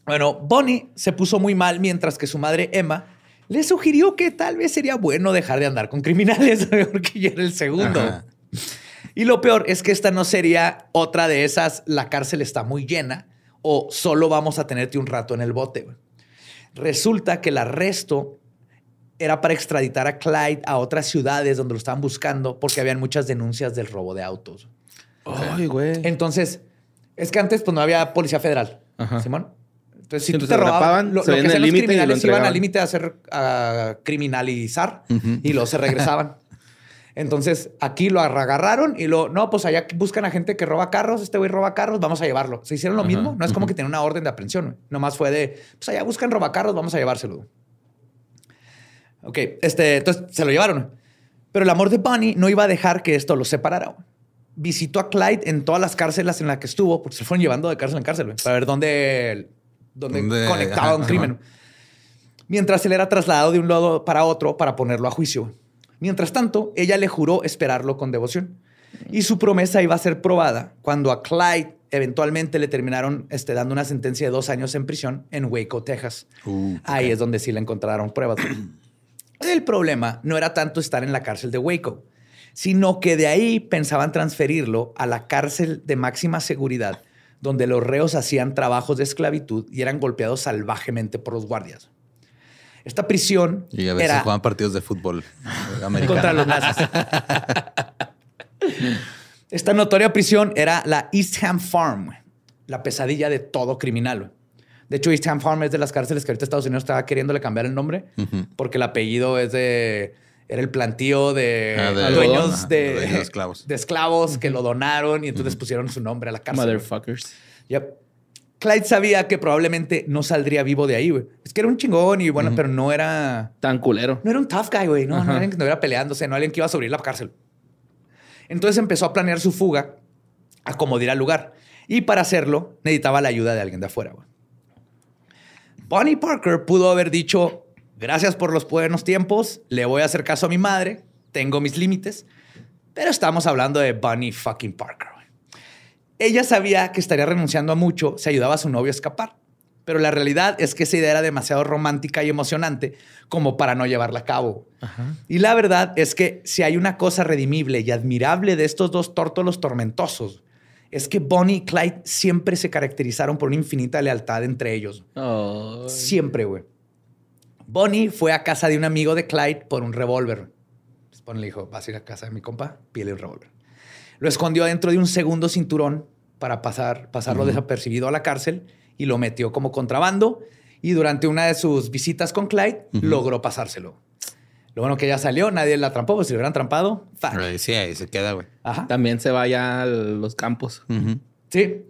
Bueno, Bonnie se puso muy mal mientras que su madre Emma le sugirió que tal vez sería bueno dejar de andar con criminales porque ya era el segundo. Ajá. Y lo peor es que esta no sería otra de esas, la cárcel está muy llena o solo vamos a tenerte un rato en el bote. Resulta que el arresto era para extraditar a Clyde a otras ciudades donde lo estaban buscando porque habían muchas denuncias del robo de autos. Ay, güey. Entonces, es que antes pues no había policía federal, Ajá. Simón. Entonces, si tú te robaban, lo, se lo que hacían los criminales iban al límite a hacer a criminalizar y luego se regresaban. Entonces, aquí lo agarraron y lo, no, pues allá buscan a gente que roba carros, este güey roba carros, vamos a llevarlo. Se hicieron lo mismo, no es como que tenían una orden de aprehensión, nomás fue de, pues allá buscan robacarros, vamos a llevárselo. Ok, este, entonces se lo llevaron. Pero el amor de Bonnie no iba a dejar que esto lo separara. Visitó a Clyde en todas las cárceles en las que estuvo, porque se fueron llevando de cárcel en cárcel, güey, para ver dónde, dónde ¿Dónde? conectaba Ajá, un ajá. crimen. Mientras él era trasladado de un lado para otro para ponerlo a juicio. Mientras tanto, ella le juró esperarlo con devoción. Y su promesa iba a ser probada cuando a Clyde eventualmente le terminaron este, dando una sentencia de dos años en prisión en Waco, Texas. Uh, Ahí es donde sí le encontraron pruebas. El problema no era tanto estar en la cárcel de Waco, sino que de ahí pensaban transferirlo a la cárcel de máxima seguridad, donde los reos hacían trabajos de esclavitud y eran golpeados salvajemente por los guardias. Esta prisión Y a veces era juegan partidos de fútbol americano. contra los nazis. Esta notoria prisión era la East Ham Farm, la pesadilla de todo criminal. De hecho, East Ham Farm es de las cárceles que ahorita Estados Unidos estaba queriéndole cambiar el nombre porque el apellido es de. Era el plantío de, Ah, de- dueños de, esclavos. de esclavos que lo donaron y entonces pusieron su nombre a la cárcel. Motherfuckers. Yep. Clyde sabía que probablemente no saldría vivo de ahí, güey. Es que era un chingón y bueno, pero no era. Tan culero. No era un tough guy, güey. No, no alguien que estuviera peleándose, no alguien que iba a sobrevivir a la cárcel. Entonces empezó a planear su fuga a como diera lugar. Y para hacerlo, necesitaba la ayuda de alguien de afuera, güey. Bonnie Parker pudo haber dicho: Gracias por los buenos tiempos, le voy a hacer caso a mi madre, tengo mis límites. Pero estamos hablando de Bonnie fucking Parker. Ella sabía que estaría renunciando a mucho si ayudaba a su novio a escapar. Pero la realidad es que esa idea era demasiado romántica y emocionante como para no llevarla a cabo. Y la verdad es que si hay una cosa redimible y admirable de estos dos tórtolos tormentosos, es que Bonnie y Clyde siempre se caracterizaron por una infinita lealtad entre ellos. Oh. Siempre, güey. Bonnie fue a casa de un amigo de Clyde por un revólver. Pues Bonnie le dijo, vas a ir a casa de mi compa, pídele un revólver. Lo escondió dentro de un segundo cinturón para pasar, pasarlo desapercibido a la cárcel y lo metió como contrabando. Y durante una de sus visitas con Clyde, logró pasárselo. Lo bueno que ya salió, nadie la atrampó, pues si lo hubieran trampado. Right, Sí, ahí se queda, güey. Ajá. También se vaya a los campos. Sí.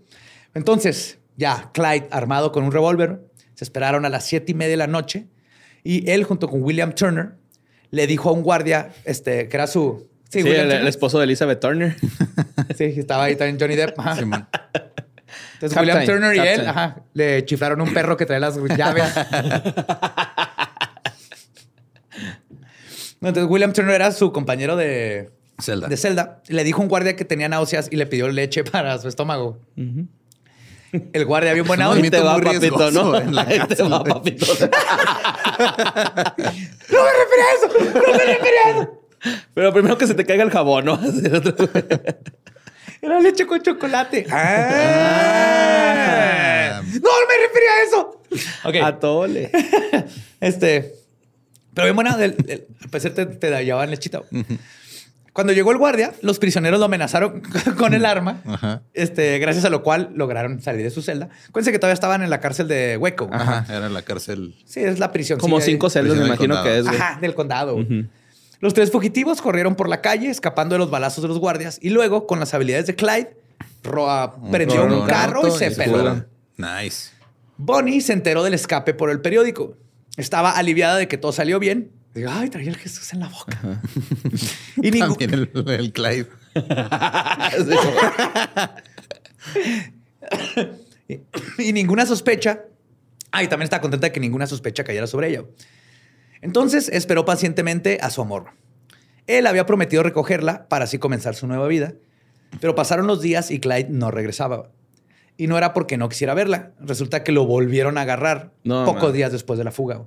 Entonces, ya Clyde, armado con un revólver, se esperaron a las siete y media de la noche y él, junto con William Turner, le dijo a un guardia, este, que era su. Sí, William el, esposo de Elizabeth Turner. Sí, estaba ahí también Johnny Depp. Ajá. Entonces, Captain, William Turner y él ajá, le chiflaron un perro que trae las llaves. Entonces, William Turner era su compañero de, Zelda. de celda. Le dijo a un guardia que tenía náuseas y le pidió leche para su estómago. El guardia, bien buena No, onda. Ahí te va, papito, ¿no? te va, papito. ¡No me refería a eso! ¡No me refería a eso! Pero primero que se te caiga el jabón, ¿no? Era leche con chocolate. Ah. ¡No me refería a eso! Ok. Atole. Este. Pero bien buena. Al parecer te, te llevaban lechita. Cuando llegó el guardia, los prisioneros lo amenazaron con el arma. Ajá. Este, gracias a lo cual lograron salir de su celda. Cuéntense que todavía estaban en la cárcel de Hueco. Ajá. Era la cárcel. Sí, es la prisión. Como sí, cinco celdas, me imagino que es, güey. Ajá, del condado. Los tres fugitivos corrieron por la calle, escapando de los balazos de los guardias. Y luego, con las habilidades de Clyde, Roa prendió un carro y auto se peló. fueron. Nice. Bonnie se enteró del escape por el periódico. Estaba aliviada de que todo salió bien. Digo, ay, traía el Jesús en la boca. y, ningún- También el, el Clive. y ninguna sospecha. Ah, y también estaba contenta de que ninguna sospecha cayera sobre ella. Entonces esperó pacientemente a su amor. Él había prometido recogerla para así comenzar su nueva vida. Pero pasaron los días y Clyde no regresaba. Y no era porque no quisiera verla. Resulta que lo volvieron a agarrar No, pocos man. días después de la fuga.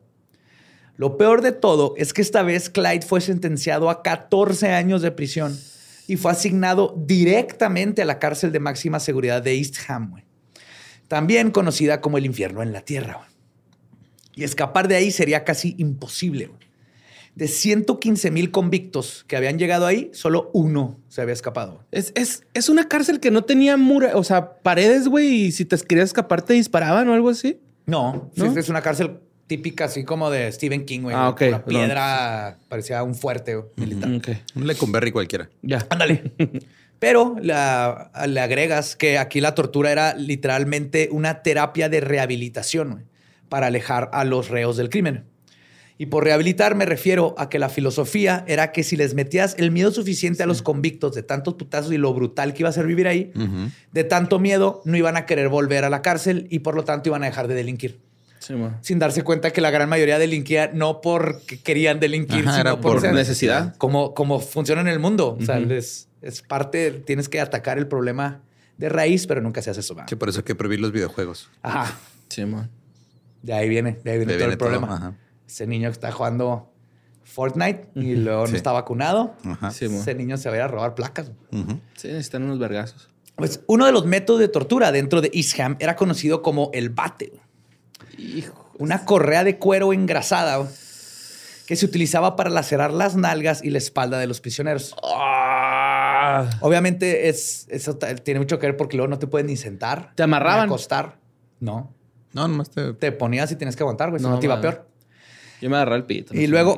Lo peor de todo es que esta vez Clyde fue sentenciado a 14 años de prisión y fue asignado directamente a la cárcel de máxima seguridad de East Ham, güey. también conocida como el infierno en la tierra. Y escapar de ahí sería casi imposible. güey. De 115 mil convictos que habían llegado ahí, solo uno se había escapado. Es, es, es una cárcel que no tenía mura, o sea, paredes, güey, y si te querías escapar te disparaban o algo así. No, ¿No? es una cárcel típica así como de Stephen King, güey. Ah, ok. Una piedra parecía un fuerte güey, militar. Ok. Un Lecumberri cualquiera. Ya. Ándale. Pero la- le agregas que aquí la tortura era literalmente una terapia de rehabilitación güey, para alejar a los reos del crimen. Y por rehabilitar me refiero a que la filosofía era que si les metías el miedo suficiente a los convictos de tantos putazos y lo brutal que iba a ser vivir ahí, de tanto miedo no iban a querer volver a la cárcel y por lo tanto iban a dejar de delinquir. Sí. Sin darse cuenta que la gran mayoría delinquía no porque querían delinquir, Ajá, sino era por, por ser- necesidad. como, como funciona en el mundo. O sea, es, es parte, tienes que atacar el problema de raíz, pero nunca se hace eso. Sí, por eso hay que prohibir los videojuegos. Ajá. Sí, man. De ahí viene, de ahí viene De todo viene el todo, problema. ajá. Ese niño que está jugando Fortnite y luego Sí. no está vacunado. Ajá. Sí. Ese niño se va a ir a robar placas. Sí, necesitan unos vergazos. Pues uno de los métodos de tortura dentro de East Ham era conocido como el bate. Hijo. una correa de cuero engrasada que se utilizaba para lacerar las nalgas y la espalda de los prisioneros. Ah. Obviamente es, eso tiene mucho que ver porque luego no te puedes ni sentar. ¿Te amarraban? Ni acostar. No. No, nomás te. Te ponías y tienes que aguantar, güey. Si No, no, te iba peor. Yo me agarré el pito. Y luego-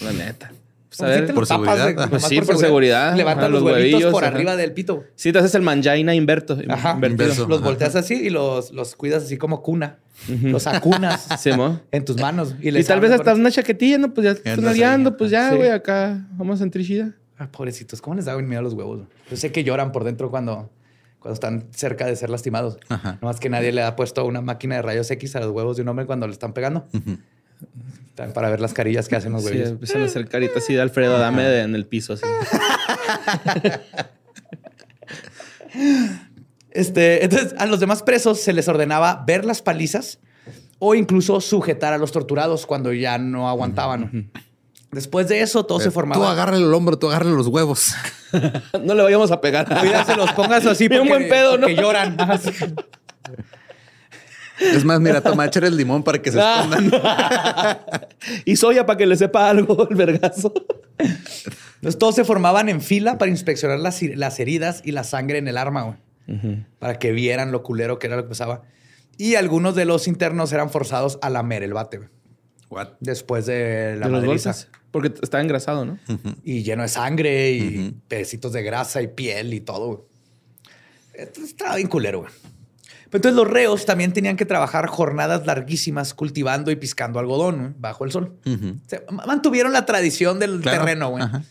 La neta. Pues, a ¿Por seguridad. Pues sí, por seguridad. Levanta Ajá, los, los huevitos huevillos, por ajá. arriba del pito. Sí, te haces el mangina inverto. Ajá. Invertido. Inverso. Los Ajá. volteas así y los, los cuidas así como cuna. Los acunas Sí, en tus manos. Y, tal vez hasta una chaquetilla, ¿no? Pues ya estás pues ya, Sí. güey, acá vamos a sentir chida. Ah, pobrecitos, ¿cómo les da miedo a los huevos? Yo sé que lloran por dentro cuando, cuando están cerca de ser lastimados. Ajá. No más que nadie le ha puesto una máquina de rayos X a los huevos de un hombre cuando le están pegando. Para ver las carillas que hacen los Sí, huevos. empiezan a hacer caritas así de Alfredo, dame de- en el piso, así. Este, entonces, a los demás presos se les ordenaba ver las palizas o incluso sujetar a los torturados cuando ya no aguantaban. Después de eso, todo se Tú formaba. agárrale el hombro, tú agárrale los huevos. no le vayamos a pegar. Cuida, se los pongas así porque, buen pedo, ¿no? porque lloran. Es más, mira, toma, el limón para que se Ah. escondan. y soya para que le sepa algo el vergazo. Entonces, todos se formaban en fila para inspeccionar las, las heridas y la sangre en el arma, güey. Para que vieran lo culero que era lo que pasaba. Y algunos de los internos eran forzados a lamer el bate, güey. What? Después de la de los. Porque está engrasado, ¿no? Y lleno de sangre y pedacitos de grasa y piel y todo, güey. Estaba bien culero, güey. Entonces los reos también tenían que trabajar jornadas larguísimas cultivando y piscando algodón bajo el sol. O sea, ma- mantuvieron la tradición del Claro. terreno, güey. Ajá.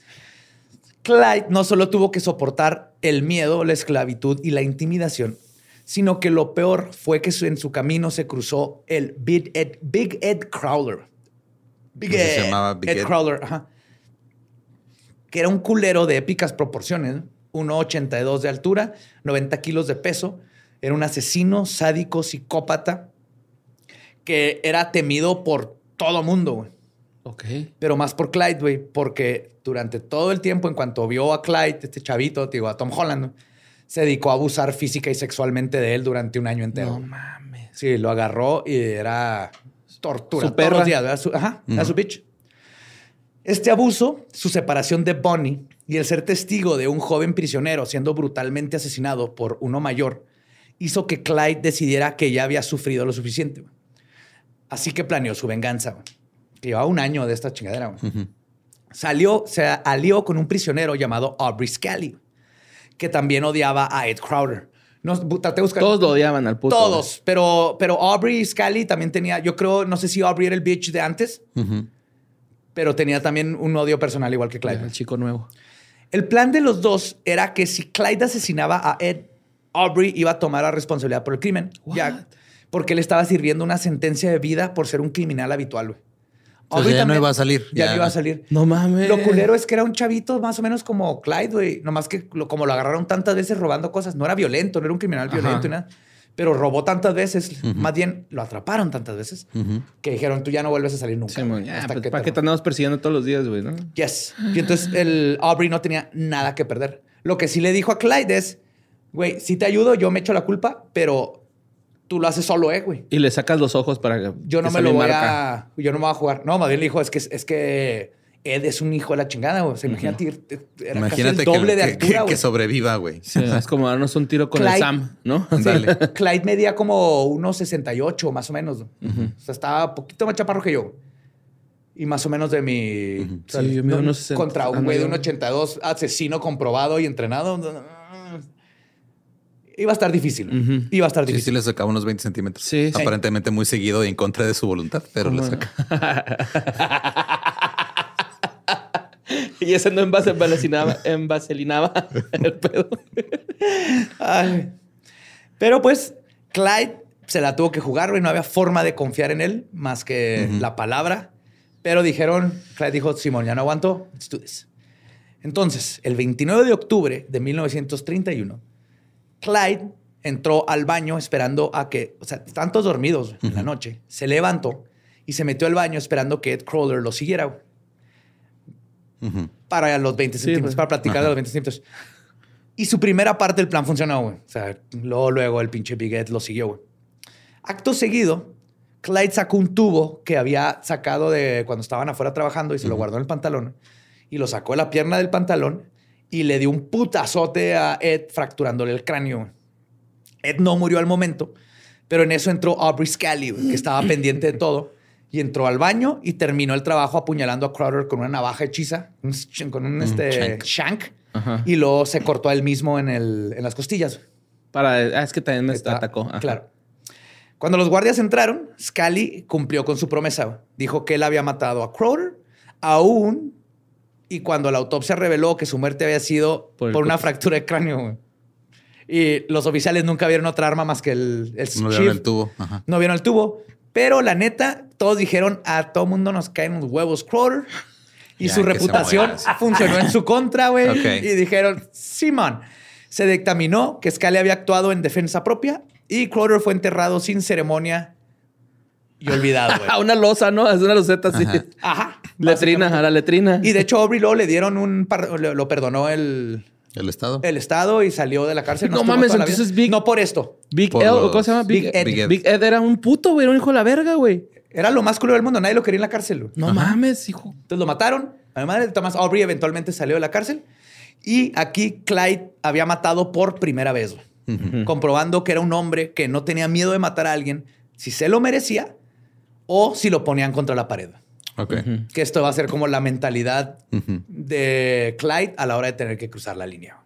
Clyde no solo tuvo que soportar el miedo, la esclavitud y la intimidación, sino que lo peor fue que en su camino se cruzó el Big Ed, Big Ed Crowler. Big Así se Ed, llamaba Big Ed Ed. Crowler, ajá. Que era un culero de épicas proporciones, 1,82 de altura, 90 kilos de peso. Era un asesino, sádico, psicópata, que era temido por todo mundo, güey Ok. pero más por Clyde, güey, porque durante todo el tiempo, en cuanto vio a Clyde, este chavito, digo, a Tom Holland, se dedicó a abusar física y sexualmente de él durante un año entero. No mames. Sí, lo agarró y era tortura Su todos perra. los días, ¿verdad? Su- ajá, era su bitch. Este abuso, su separación de Bonnie y el ser testigo de un joven prisionero siendo brutalmente asesinado por uno mayor, hizo que Clyde decidiera que ya había sufrido lo suficiente. güey. Así que planeó su venganza. güey. Que llevaba un año de esta chingadera. güey. Salió, se alió con un prisionero llamado Aubrey Scally, que también odiaba a Ed Crowder. No, bu- traté de buscar. Todos lo odiaban al puto. Todos, pero, pero Aubrey Scally también tenía, yo creo, no sé si Aubrey era el bitch de antes, pero tenía también un odio personal igual que. Clyde. El chico nuevo. El plan de los dos era que si Clyde asesinaba a Ed, Aubrey iba a tomar la responsabilidad por el crimen. Ya, porque él estaba sirviendo una sentencia de vida por ser un criminal habitual, güey. Ya no iba a salir, Ya, ya. no iba a salir. No mames. Lo culero es que era un chavito más o menos como Clyde, güey. Nomás que lo- como lo agarraron tantas veces robando cosas, no era violento, no era un criminal violento y nada. Pero robó tantas veces, más bien lo atraparon tantas veces, que dijeron, tú ya no vuelves a salir nunca. Sí, mon, ya, hasta pues, que ¿Para qué te andamos persiguiendo todos los días, güey? ¿no? Yes. Y entonces el Aubrey no tenía nada que perder. Lo que sí le dijo a Clyde es, güey, si te ayudo, yo me echo la culpa, pero tú lo haces solo, eh, güey. Y le sacas los ojos para que. Yo no que me lo voy marca. a... Yo no me voy a jugar. No, más bien le dijo, es que, es que Ed es un hijo de la chingada, güey. O sea, imagínate, ir- era Imagínate casi el doble que, de que- altura, que- güey. que sobreviva, güey. Sí, es como darnos un tiro con Clyde- el Sam, ¿no? Sí, Ándale. Clyde medía como unos 68 más o menos. O sea, estaba un poquito más chaparro que yo. Y más o menos de mi... o sea, Sí, yo mido no- unos 60. Contra un güey de no, un yo- 82, asesino comprobado y entrenado. Iba a estar difícil. Iba a estar Sí, sí difícil. le sacaba unos 20 centímetros. Sí, sí. Aparentemente muy seguido y en contra de su voluntad, pero le saca. y ese no envaselinaba, envaselinaba el pedo. Ay. Pero pues, Clyde se la tuvo que jugar, güey. No había forma de confiar en él más que la palabra. Pero dijeron, Clyde dijo, Simón, ya no aguanto, let's do this. Entonces, el 29 de octubre de 1931, Clyde entró al baño esperando a que, o sea, estaban todos dormidos en la noche. Se levantó y se metió al baño esperando que Ed Crawler lo siguiera para los 20 Sí, centímetros, pues. para platicar de los 20 centímetros. Y su primera parte del plan funcionó, güey. O sea, luego, luego el pinche Big Ed lo siguió, güey. Acto seguido, Clyde sacó un tubo que había sacado de cuando estaban afuera trabajando y se lo guardó en el pantalón y lo sacó de la pierna del pantalón y le dio un putazote a Ed fracturándole el cráneo. Ed no murió al momento, pero en eso entró Aubrey Scally, que estaba pendiente de todo y entró al baño y terminó el trabajo apuñalando a Crowder con una navaja hechiza, con un este, shank, y luego se cortó a él mismo en, el, en las costillas. Para, ah, es que también me Está- atacó. Ajá. Claro. Cuando los guardias entraron, Scully cumplió con su promesa. Dijo que él había matado a Crowder, aún y cuando la autopsia reveló que su muerte había sido Por una fractura de cráneo. güey. Y los oficiales nunca vieron otra arma más que el, el No vieron el tubo. Ajá. No vieron el tubo. Pero la neta, todos dijeron a todo mundo nos caen los huevos Crowder. Y Ya, su reputación funcionó en su contra, güey. Y dijeron, Simón. Se dictaminó que Scully había actuado en defensa propia y Crowder fue enterrado sin ceremonia y olvidado, güey. Una losa, ¿no? Es una loseta así. Ajá. Ajá. Letrina, a la letrina. Y de hecho, Aubrey luego le dieron un... par- lo lo perdonó el, El estado. el Estado y salió de la cárcel. No mames, entonces Big- No por esto. Big Por Ed, los- ¿cómo se llama? Big, Big Ed. Ed. Big Ed. era un puto, güey. Era un hijo de la verga, güey. Era lo más culo del mundo. Nadie lo quería en la cárcel. güey. No mames, hijo. Entonces lo mataron. Además, Thomas Aubrey eventualmente salió de la cárcel. Y aquí Clyde había matado por primera vez, güey. comprobando que era un hombre que no tenía miedo de matar a alguien si se lo merecía o si lo ponían contra la pared. Ok. Que esto va a ser como la mentalidad de Clyde a la hora de tener que cruzar la línea.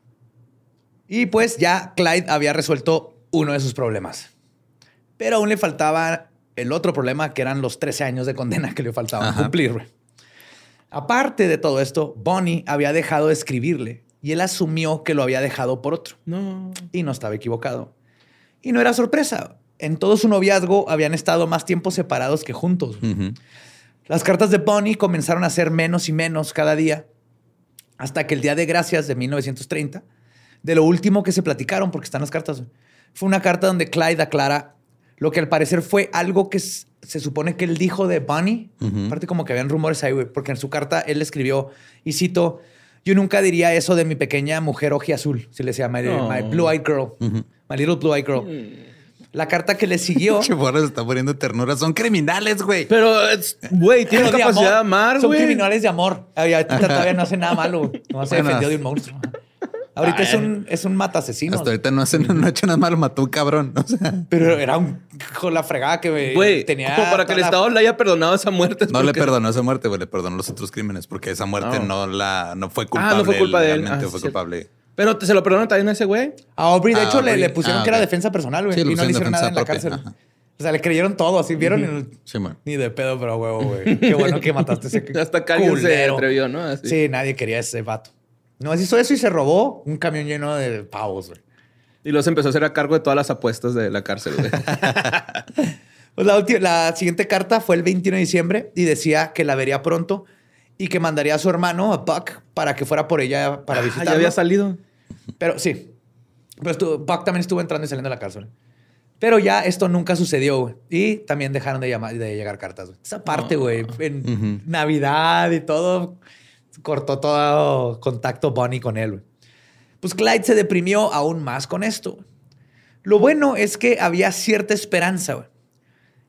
Y pues ya Clyde había resuelto uno de sus problemas. Pero aún le faltaba el otro problema, que eran los 13 años de condena que le faltaban Ajá. cumplir. Aparte de todo esto, Bonnie había dejado de escribirle y él asumió que lo había dejado por otro. No. Y no estaba equivocado. Y no era sorpresa. En todo su noviazgo habían estado más tiempo separados que juntos. Las cartas de Bonnie comenzaron a ser menos y menos cada día, hasta que el Día de Gracias de 1930, de lo último que se platicaron, porque están las cartas, fue una carta donde Clyde aclara lo que al parecer fue algo que se supone que él dijo de Bonnie. Aparte como que habían rumores ahí, güey, porque en su carta él escribió, y cito, yo nunca diría eso de mi pequeña mujer azul, si le decía, my, Oh. my blue-eyed girl, my little blue-eyed girl. La carta que le siguió... Che, Borra se está poniendo ternura. Son criminales, güey. Pero, güey, tiene de capacidad de amor. amar, Son criminales de amor. Ay, ahorita todavía no hace nada malo. No se Bueno. defendió de un monstruo. Ahorita es un, es un mata asesino. Hasta ahorita no, hacen, no ha hecho nada malo, mató un cabrón. O sea, Pero era un con la fregada que me Güey, tenía. como para que el la- Estado le haya perdonado esa muerte. no le perdonó esa muerte, güey, le perdonó los otros crímenes, porque esa muerte No. no, la, no fue Ah, culpable. no fue culpa de él. legalmente Ah, fue culpable. Pero te- se lo perdonan también a ese güey. A Aubrey, de Ah, hecho, le, Aubrey. le pusieron Ah, que era defensa personal, güey. Sí, y no le hicieron nada en la cárcel. Ajá. O sea, le creyeron todo, así vieron. y- Sí, man. Ni de pedo, pero huevo, güey. Qué bueno que mataste a ese Hasta alguien se atrevió, ¿no? Así. Sí, nadie quería a ese vato. No, hizo eso y se robó un camión lleno de pavos, güey. Y luego se empezó a hacer a cargo de todas las apuestas de la cárcel, güey. Pues la, siguiente carta fue el 21 de diciembre y decía que la vería pronto y que mandaría a su hermano, a Buck, para que fuera por ella para Ah, visitarlo. ya había salido. Pero sí. Pero estuvo- Buck también estuvo entrando y saliendo de la cárcel. Pero ya esto nunca sucedió, güey. Y también dejaron de, llamar, de llegar cartas, güey. Esa parte, güey, en Navidad y todo, cortó todo contacto Bonnie con él, güey. Pues Clyde se deprimió aún más con esto. güey. Lo bueno es que había cierta esperanza, güey.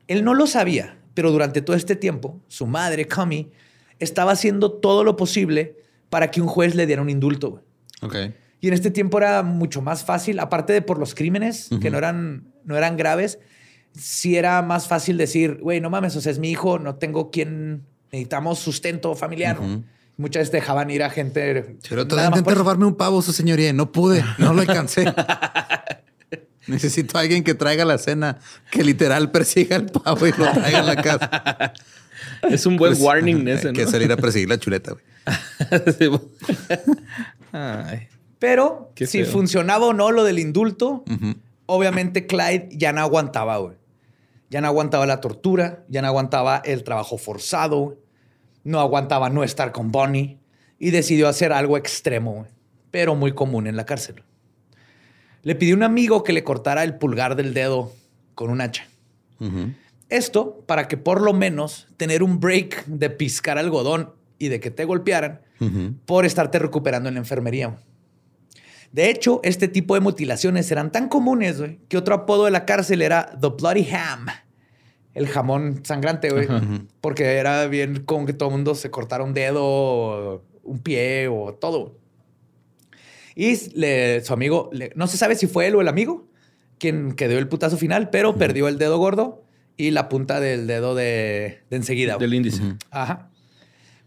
Él no lo sabía, pero durante todo este tiempo, su madre, Cummy, estaba haciendo todo lo posible para que un juez le diera un indulto, güey. Ok. Y en este tiempo era mucho más fácil, aparte de por los crímenes, que no eran, no eran graves, sí era más fácil decir, güey, no mames, o sea, es mi hijo, no tengo quien, necesitamos sustento familiar. Muchas veces dejaban ir a gente. Pero todavía intenté robarme un pavo, su señoría, y no pude, no lo alcancé. Necesito a alguien que traiga la cena, que literal persiga el pavo y lo traiga a la casa. Es un buen Pues, warning hay ese, ¿no? que salir a perseguir la chuleta, güey. Sí, güey. Ay. Pero Qué si feo. funcionaba o no lo del indulto, obviamente Clyde ya no aguantaba, güey. Ya no aguantaba la tortura, ya no aguantaba el trabajo forzado, no aguantaba no estar con Bonnie y decidió hacer algo extremo, güey, pero muy común en la cárcel. Le pidió a un amigo que le cortara el pulgar del dedo con un hacha. Esto para que por lo menos tener un break de piscar algodón y de que te golpearan por estarte recuperando en la enfermería. De hecho, este tipo de mutilaciones eran tan comunes güey, que otro apodo de la cárcel era The Bloody Ham, el jamón sangrante, güey. Porque era bien como que todo el mundo se cortara un dedo, o un pie o todo. Y le- su amigo, le- no se sabe si fue él o el amigo quien que dio el putazo final, pero perdió el dedo gordo y la punta del dedo de, de enseguida. Del índice. Ajá.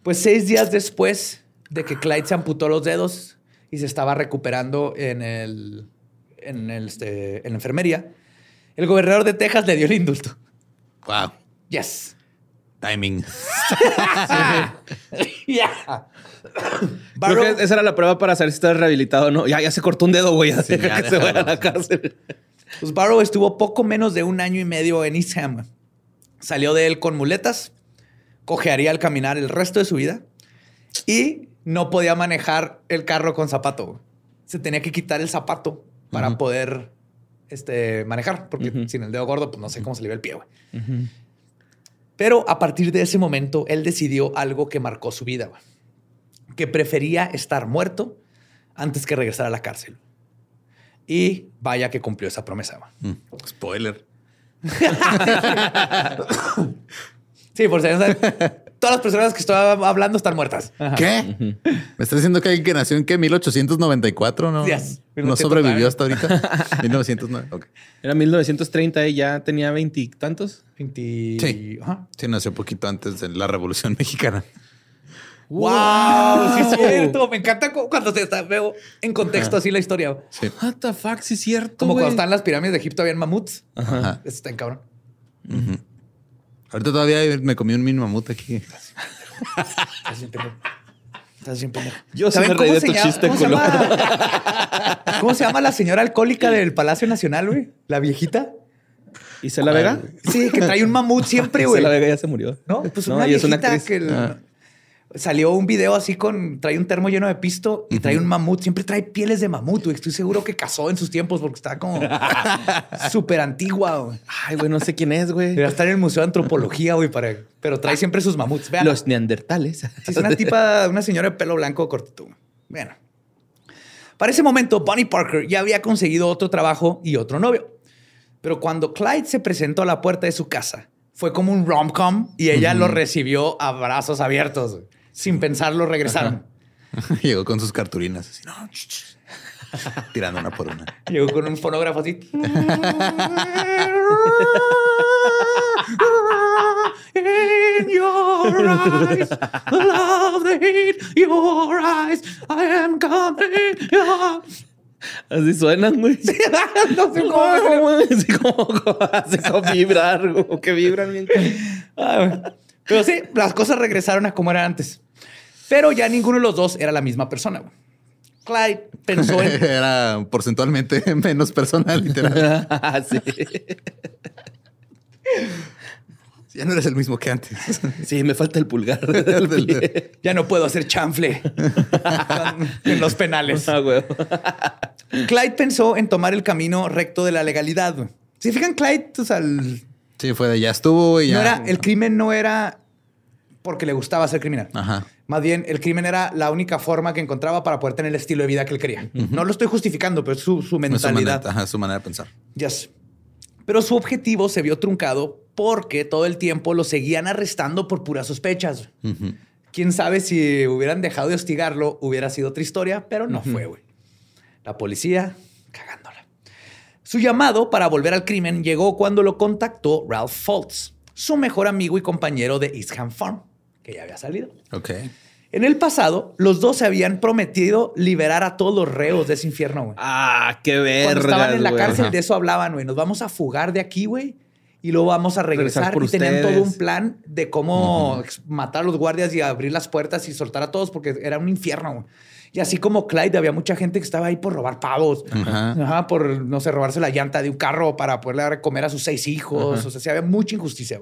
Pues seis días después de que Clyde se amputó los dedos y se estaba recuperando en, el, en, el, este, en la enfermería, el gobernador de Texas le dio el indulto. Wow. Yes. Timing. Ya. Creo que esa era la prueba para saber si estás rehabilitado o no. Ya, ya se cortó un dedo, güey. Sí, ya que se vaya a la cárcel. Pues Barrow estuvo poco menos de un año y medio en Eastham. Salió de él con muletas, cojearía al caminar el resto de su vida y no podía manejar el carro con zapato. Se tenía que quitar el zapato para poder este, manejar, porque sin el dedo gordo, pues no sé cómo se le ve el pie. güey. Pero a partir de ese momento, él decidió algo que marcó su vida, güey. que prefería estar muerto antes que regresar a la cárcel. Y vaya que cumplió esa promesa. güey. Mm, Spoiler. Sí, por si no saben, todas las personas que estoy hablando están muertas. ¿Qué? ¿Me estás diciendo que alguien que nació en qué? 1894, ¿no? Yes. ¿No sobrevivió hasta ahorita? 1909. Ok. Era 1930 y ya tenía veintitantos. 20... Sí. Ajá. Sí, nació poquito antes de la Revolución Mexicana. ¡Wow! Sí, es cierto. Me encanta cu- cuando te está, veo en contexto así la historia. Sí. What the fuck, sí es cierto, Como cuando están las pirámides de Egipto, habían mamuts. Ajá. Eso está en cabrón. Ahorita todavía me comí un mini mamut aquí. Estás bien pendejo. Estás bien pendejo. Yo sí ¿Saben me reí de se tu chiste, ¿cómo se, llama, ¿Cómo se llama la señora alcohólica del Palacio Nacional, güey? La viejita. ¿Y Cela Vega? Sí, que trae un mamut siempre, güey. Cela Vega ya se murió. No, pues No, una y es una viejita actriz. que el- Ah. Salió un video así con trae un termo lleno de pisto y trae un mamut. Siempre trae pieles de mamut, güey. Estoy seguro que cazó en sus tiempos porque está como súper antigua, güey. Ay, güey, no sé quién es, güey. Debería estar en el Museo de Antropología, güey, para... pero trae siempre sus mamuts. Vean, Los neandertales. es una tipa, una señora de pelo blanco cortito. Bueno. Para ese momento, Bonnie Parker ya había conseguido otro trabajo y otro novio. Pero cuando Clyde se presentó a la puerta de su casa, fue como un rom-com y ella lo recibió a brazos abiertos. Sin pensarlo, regresaron. Llegó con sus cartulinas. Así, no, ch, ch. tirando una por una. Llegó con un fonógrafo así. In your eyes, love the heat, your eyes, I am coming. Así suenan, güey. no sé cómo. Así como, así como vibrar, o que vibran bien. Pero sí, las cosas regresaron a como eran antes. Pero ya ninguno de los dos era la misma persona. güey. Clyde pensó en Era porcentualmente menos personal, literal. sí. Ya no eres el mismo que antes. Sí, me falta el pulgar del pie. ya no puedo hacer chanfle en los penales. Ah. Clyde pensó en tomar el camino recto de la legalidad. Si fijan, Clyde, o sea, el, Sí, fue de ya estuvo y ya. no era, el crimen no era porque le gustaba ser criminal. Ajá. Más bien, el crimen era la única forma que encontraba para poder tener el estilo de vida que él quería. No lo estoy justificando, pero es su, su Es su mentalidad. manera, ajá, su manera de pensar. Yes. Pero su objetivo se vio truncado porque todo el tiempo lo seguían arrestando por puras sospechas. Ujú. Quién sabe si hubieran dejado de hostigarlo, hubiera sido otra historia, pero no fue, güey. La policía cagándola. Su llamado para volver al crimen llegó cuando lo contactó Ralph Fultz, su mejor amigo y compañero de Eastham Farm, que ya había salido. Ok. En el pasado, los dos se habían prometido liberar a todos los reos de ese infierno, güey. Ah, qué verga. Cuando estaban en la cárcel, de eso hablaban, güey. Nos vamos a fugar de aquí, güey. Y luego vamos a regresar. Regresar por y tenían todo un plan de cómo matar a los guardias y abrir las puertas y soltar a todos porque era un infierno. güey. Y así como Clyde, había mucha gente que estaba ahí por robar pavos. Ajá. Ajá, por, no sé, robarse la llanta de un carro para poderle dar comer a sus seis hijos. O sea, sí había mucha injusticia.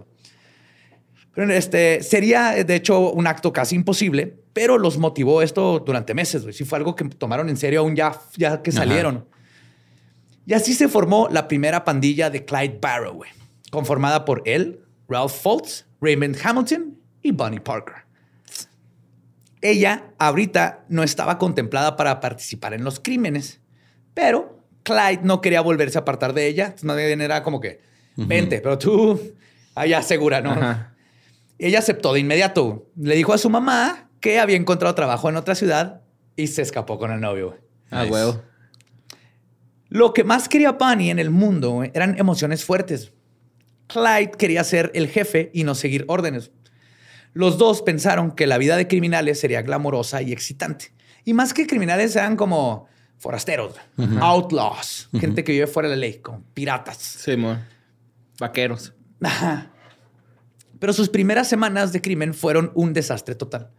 Pero este sería, de hecho, un acto casi imposible, pero los motivó esto durante meses. güey. Sí fue algo que tomaron en serio aún ya, ya que salieron. Y así se formó la primera pandilla de Clyde Barrow, güey, conformada por él, Ralph Fultz, Raymond Hamilton y Bonnie Parker. Ella ahorita no estaba contemplada para participar en los crímenes, pero Clyde no quería volverse a apartar de ella. Entonces, Más bien era como que, vente, pero tú Allá segura, ¿no? Ajá. Ella aceptó de inmediato. Le dijo a su mamá que había encontrado trabajo en otra ciudad y se escapó con el novio. Ah, Nice. huevo. Lo que más quería Bunny en el mundo eran emociones fuertes. Clyde quería ser el jefe y no seguir órdenes. Los dos pensaron que la vida de criminales sería glamorosa y excitante. Y más que criminales eran como forasteros, outlaws, gente que vive fuera de la ley, como piratas. Sí. Vaqueros. Ajá. Pero sus primeras semanas de crimen fueron un desastre total.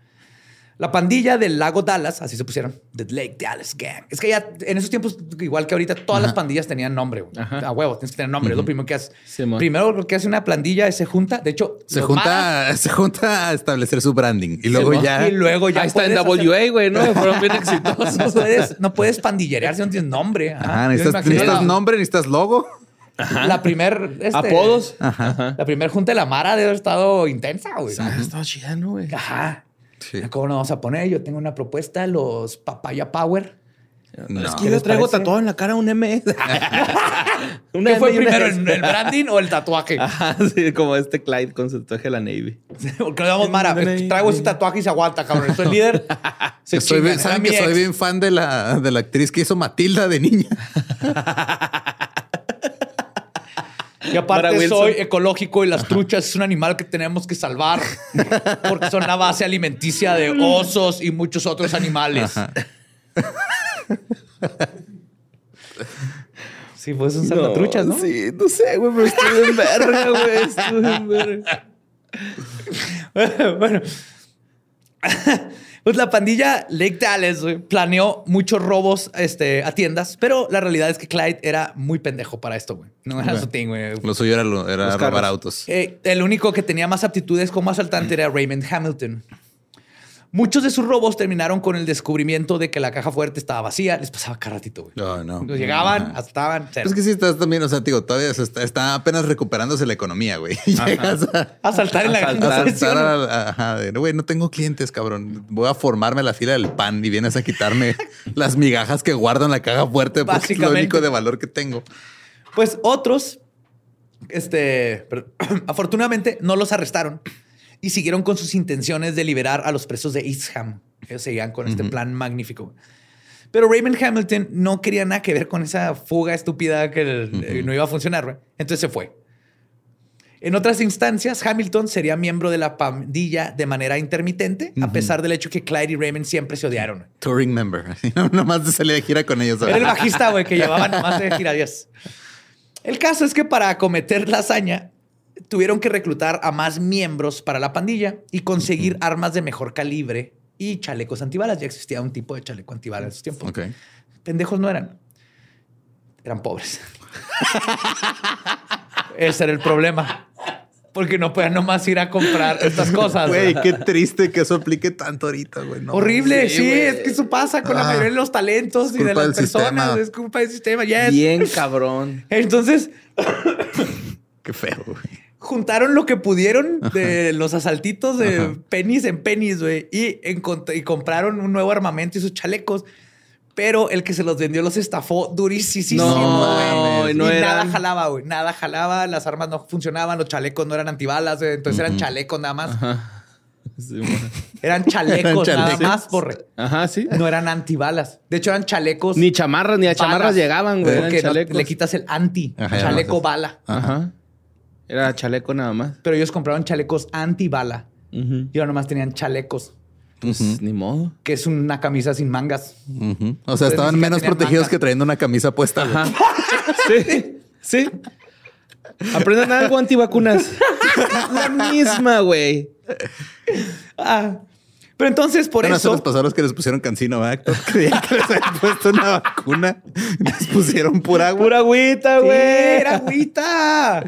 La pandilla del lago Dallas, así se pusieron, The Lake Dallas Gang. Es que ya en esos tiempos, igual que ahorita, todas las pandillas tenían nombre. Ajá. A huevo, tienes que tener nombre. Es lo primero que haces. Primero lo que hace una pandilla es se junta. De hecho, Se junta, se junta a establecer su branding y luego ya. Y luego ya Ahí está en WA, güey, ¿no? Fueron bien exitosos. No puedes, no puedes pandillerear si no tienes nombre. Ajá. Ajá, necesitas, necesitas nombre, necesitas logo. La primer... este, Apodos. La primer junta de la Mara debe haber estado intensa, güey. Estaba chida, ¿no, güey? Ajá. Sí. ¿Cómo nos vamos a poner? Yo tengo una propuesta, los Papaya Power. No. Es que yo le traigo parece? tatuado en la cara un M. Una ¿Qué fue M una primero, S. el, el branding o el tatuaje? Ajá, sí, como este Clyde con su tatuaje de la Navy. Porque le damos Mara. Traigo ese tatuaje y se aguanta, cabrón. Soy líder. Se soy bien- Saben que soy ex. bien fan de la, de la actriz que hizo Matilda de niña. Y aparte soy ecológico y las truchas es un animal que tenemos que salvar porque son la base alimenticia de osos y muchos otros animales. Sí, pues son salvatruchas, ¿no? Sí, no sé, güey, pero estoy en verga, güey. Estoy en verga. bueno. Pues la pandilla Lake Dallas güey, planeó muchos robos este, a tiendas, pero la realidad es que Clyde era muy pendejo para esto, güey. No era su thing, güey. Lo suyo era, lo- era robar autos. Eh, el único que tenía más aptitudes como asaltante era Raymond Hamilton. Muchos de sus robos terminaron con el descubrimiento de que la caja fuerte estaba vacía. Les pasaba cada ratito, güey. No, no. Los Llegaban, cero. Es que sí estás también, o sea, digo, todavía se está, está apenas recuperándose la economía, güey. Llegas a, asaltar en la si saltar a la- ajá, de, güey, no tengo clientes, cabrón. Voy a formarme a la fila del pan y vienes a quitarme las migajas que guardo en la caja fuerte porque es lo único de valor que tengo. Pues otros, este, afortunadamente no los arrestaron y siguieron con sus intenciones de liberar a los presos de Eastham. Ellos seguían con este plan magnífico. Pero Raymond Hamilton no quería nada que ver con esa fuga estúpida que eh, no iba a funcionar. Entonces se fue. En otras instancias, Hamilton sería miembro de la pandilla de manera intermitente, a pesar del hecho que Clyde y Raymond siempre se odiaron. Touring member. Nomás de salir de gira con ellos. Era el bajista, güey, que llevaba nomás de giradías. El caso es que para acometer la hazaña, tuvieron que reclutar a más miembros para la pandilla y conseguir armas de mejor calibre y chalecos antibalas. Ya existía un tipo de chaleco antibalas en esos tiempos. Ok. Pendejos no eran. Eran pobres. Ese era el problema. Porque no podían nomás ir a comprar estas cosas. Güey, qué triste que eso aplique tanto ahorita, güey. No, Horrible, sí, es que eso pasa con la Ah. mayoría de los talentos y de las personas. sistema. Es culpa del sistema, yes. Bien cabrón. Entonces, Qué feo, güey. Juntaron lo que pudieron de los asaltitos de pennies en pennies, güey, y, y compraron un nuevo armamento y sus chalecos. Pero el que se los vendió los estafó durísimo. No, güey. y no y nada jalaba, güey. Nada jalaba. Las armas no funcionaban. Los chalecos no eran antibalas. Entonces eran chalecos nada más. Ajá. Sí, bueno. Eran chalecos Eran nada más. Ajá, sí. No eran antibalas. De hecho, eran chalecos. Ni chamarras, ni a chamarras balas. llegaban, güey. Porque no- le quitas el anti. Ajá, chaleco bala. Ajá. Era chaleco nada más. Pero ellos compraron chalecos antibala. Ujú. Y ahora nomás tenían chalecos, Pues ni modo. que es una camisa sin mangas. O sea, Entonces, estaban menos protegidos manga. que trayendo una camisa puesta. Ajá. Sí, sí. Aprendan algo antivacunas. La misma, güey. Ah. Pero entonces, por Bueno, eso. los pasaron que les pusieron cancino, ¿verdad? Héctor? Creían que les habían puesto una vacuna. Les pusieron pura agua. Pura agüita, Sí, güey. era agüita.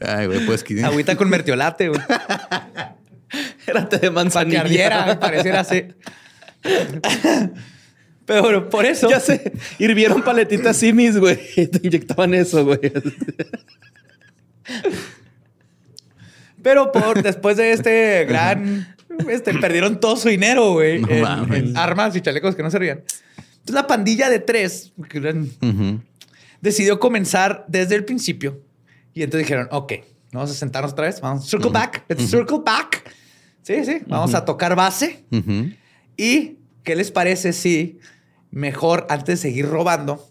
Ay, güey, pues que... Agüita con mertiolate, güey. Era té de ardiera, me pareciera así. Pero bueno, por eso. Ya sé. Hirvieron paletitas simis, güey. Te inyectaban eso, güey. Pero por después de este gran. Este, perdieron todo su dinero, güey. No en, en armas y chalecos que no servían. Entonces la pandilla de tres que eran- Ujú. decidió comenzar desde el principio. Y entonces dijeron, ok, Vamos a sentarnos otra vez. Vamos, circle back. Let's circle back. Sí, sí. Vamos a tocar base. ¿Y qué les parece si mejor, antes de seguir robando,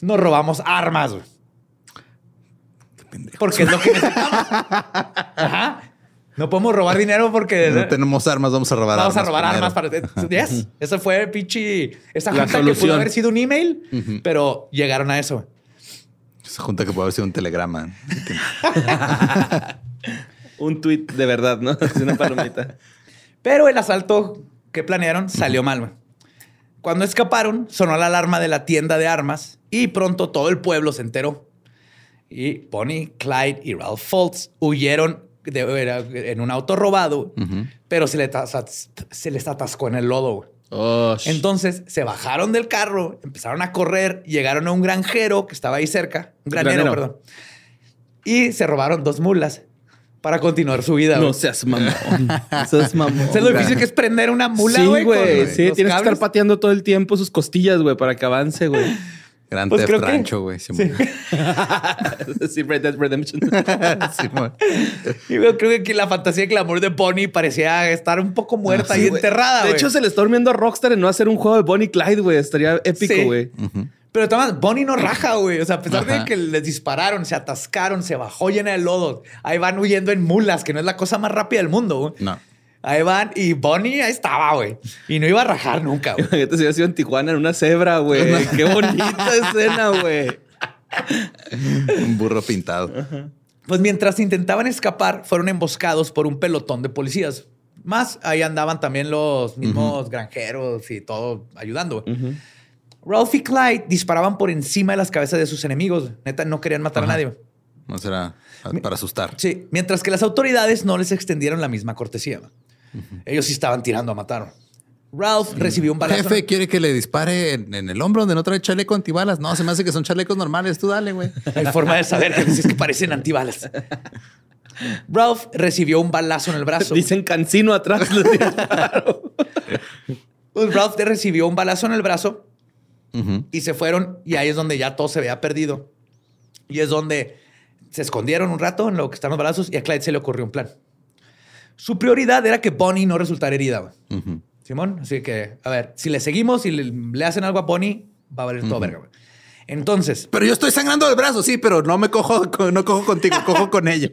nos robamos armas, güey? Porque es lo que necesitamos. Ajá. No podemos robar dinero porque No tenemos armas, vamos a robar vamos armas. a robar primero. armas para. Yes. Eso fue pinche. Esa La junta que pudo haber sido un email, pero llegaron a eso. Esa junta que puede haber sido un telegrama. Un tweet de verdad, ¿no? Es una palomita. Pero el asalto que planearon salió mal. güey. Cuando escaparon, sonó la alarma de la tienda de armas y pronto todo el pueblo se enteró. Y Bonnie, Clyde y Ralph Fultz huyeron de- era- en un auto robado, pero se, le se les atascó en el lodo. Oh, Entonces se bajaron del carro, empezaron a correr, llegaron a un granjero que estaba ahí cerca, un granero, Granero. perdón, y se robaron dos mulas para continuar su vida. no seas mamón. No seas mamón. ¿Sabes lo difícil que es prender una mula, sí, güey? con güey. Sí, tienes que estar pateando todo el tiempo sus costillas, güey, para que avance, güey. Gran Pues Theft Rancho, güey. Sí, Red Dead Redemption. Y yo creo que la fantasía de clamor de Bonnie parecía estar un poco muerta Sí, y güey. enterrada. De hecho, se le está durmiendo a Rockstar en no hacer un juego de Bonnie Clyde, güey. Estaría épico, Sí. güey. Pero además, Bonnie no raja, güey. O sea, a pesar Ajá. de que les dispararon, se atascaron, se bajó llena de lodo. Ahí van huyendo en mulas, que no es la cosa más rápida del mundo. güey. No. Ahí van y Bonnie ahí estaba, güey. Y no iba a rajar nunca, güey. Imagínate si hubiera sido en Tijuana en una cebra, güey. Qué bonita escena, güey. Un burro pintado. Pues mientras intentaban escapar, fueron emboscados por un pelotón de policías. Más ahí andaban también los mismos granjeros y todo ayudando. güey. Ralph y Clyde disparaban por encima de las cabezas de sus enemigos. Neta, no querían matar a nadie. No será para asustar. Sí, mientras que las autoridades no les extendieron la misma cortesía. Ellos sí estaban tirando a matar. Ralph recibió un balazo. Jefe, ¿quiere que le dispare en, en el hombro donde no trae chaleco antibalas? No, se me hace que son chalecos normales. Tú dale, güey. Hay forma de saber que es que parecen antibalas. Ralph recibió un balazo en el brazo. Dicen cancino atrás. Pues Ralph recibió un balazo en el brazo y se fueron y ahí es donde ya todo se veía perdido. Y es donde se escondieron un rato en lo que están los balazos y a Clyde se le ocurrió un plan. Su prioridad era que Bonnie no resultara herida. Simón, así que, a ver, si le seguimos y le, le hacen algo a Bonnie, va a valer todo verga. güey. Entonces, Pero yo estoy sangrando del brazo, sí, pero no me cojo, con- no cojo contigo, cojo con ella.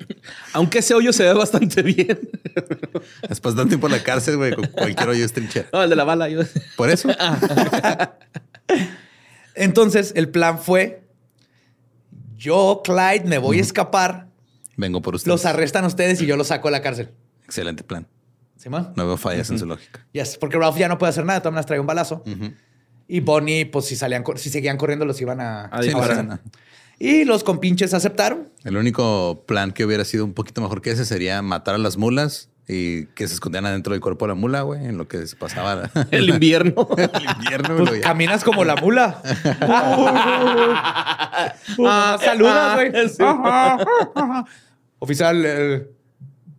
Aunque ese hoyo se ve bastante bien. Después de un tiempo en la cárcel, güey, con cualquier hoyo es trinchera. No, el de la bala. yo- Por eso. entonces el plan fue, yo, Clyde, me voy a escapar, Vengo por ustedes. los arrestan ustedes y yo los saco de la cárcel. Excelente plan. Simón. No veo fallas en su lógica. Yes, porque Ralph ya no puede hacer nada, todas maneras trae un balazo. Y Bonnie, pues si salían, si seguían corriendo, los iban a, A Sí, no disparar. Y los compinches aceptaron. El único plan que hubiera sido un poquito mejor que ese sería matar a las mulas y que se escondieran adentro del cuerpo de la mula, güey, en lo que se pasaba El invierno. el invierno. Pues güey. caminas como la mula. Ah, saludas, güey. Sí. Oficial, eh,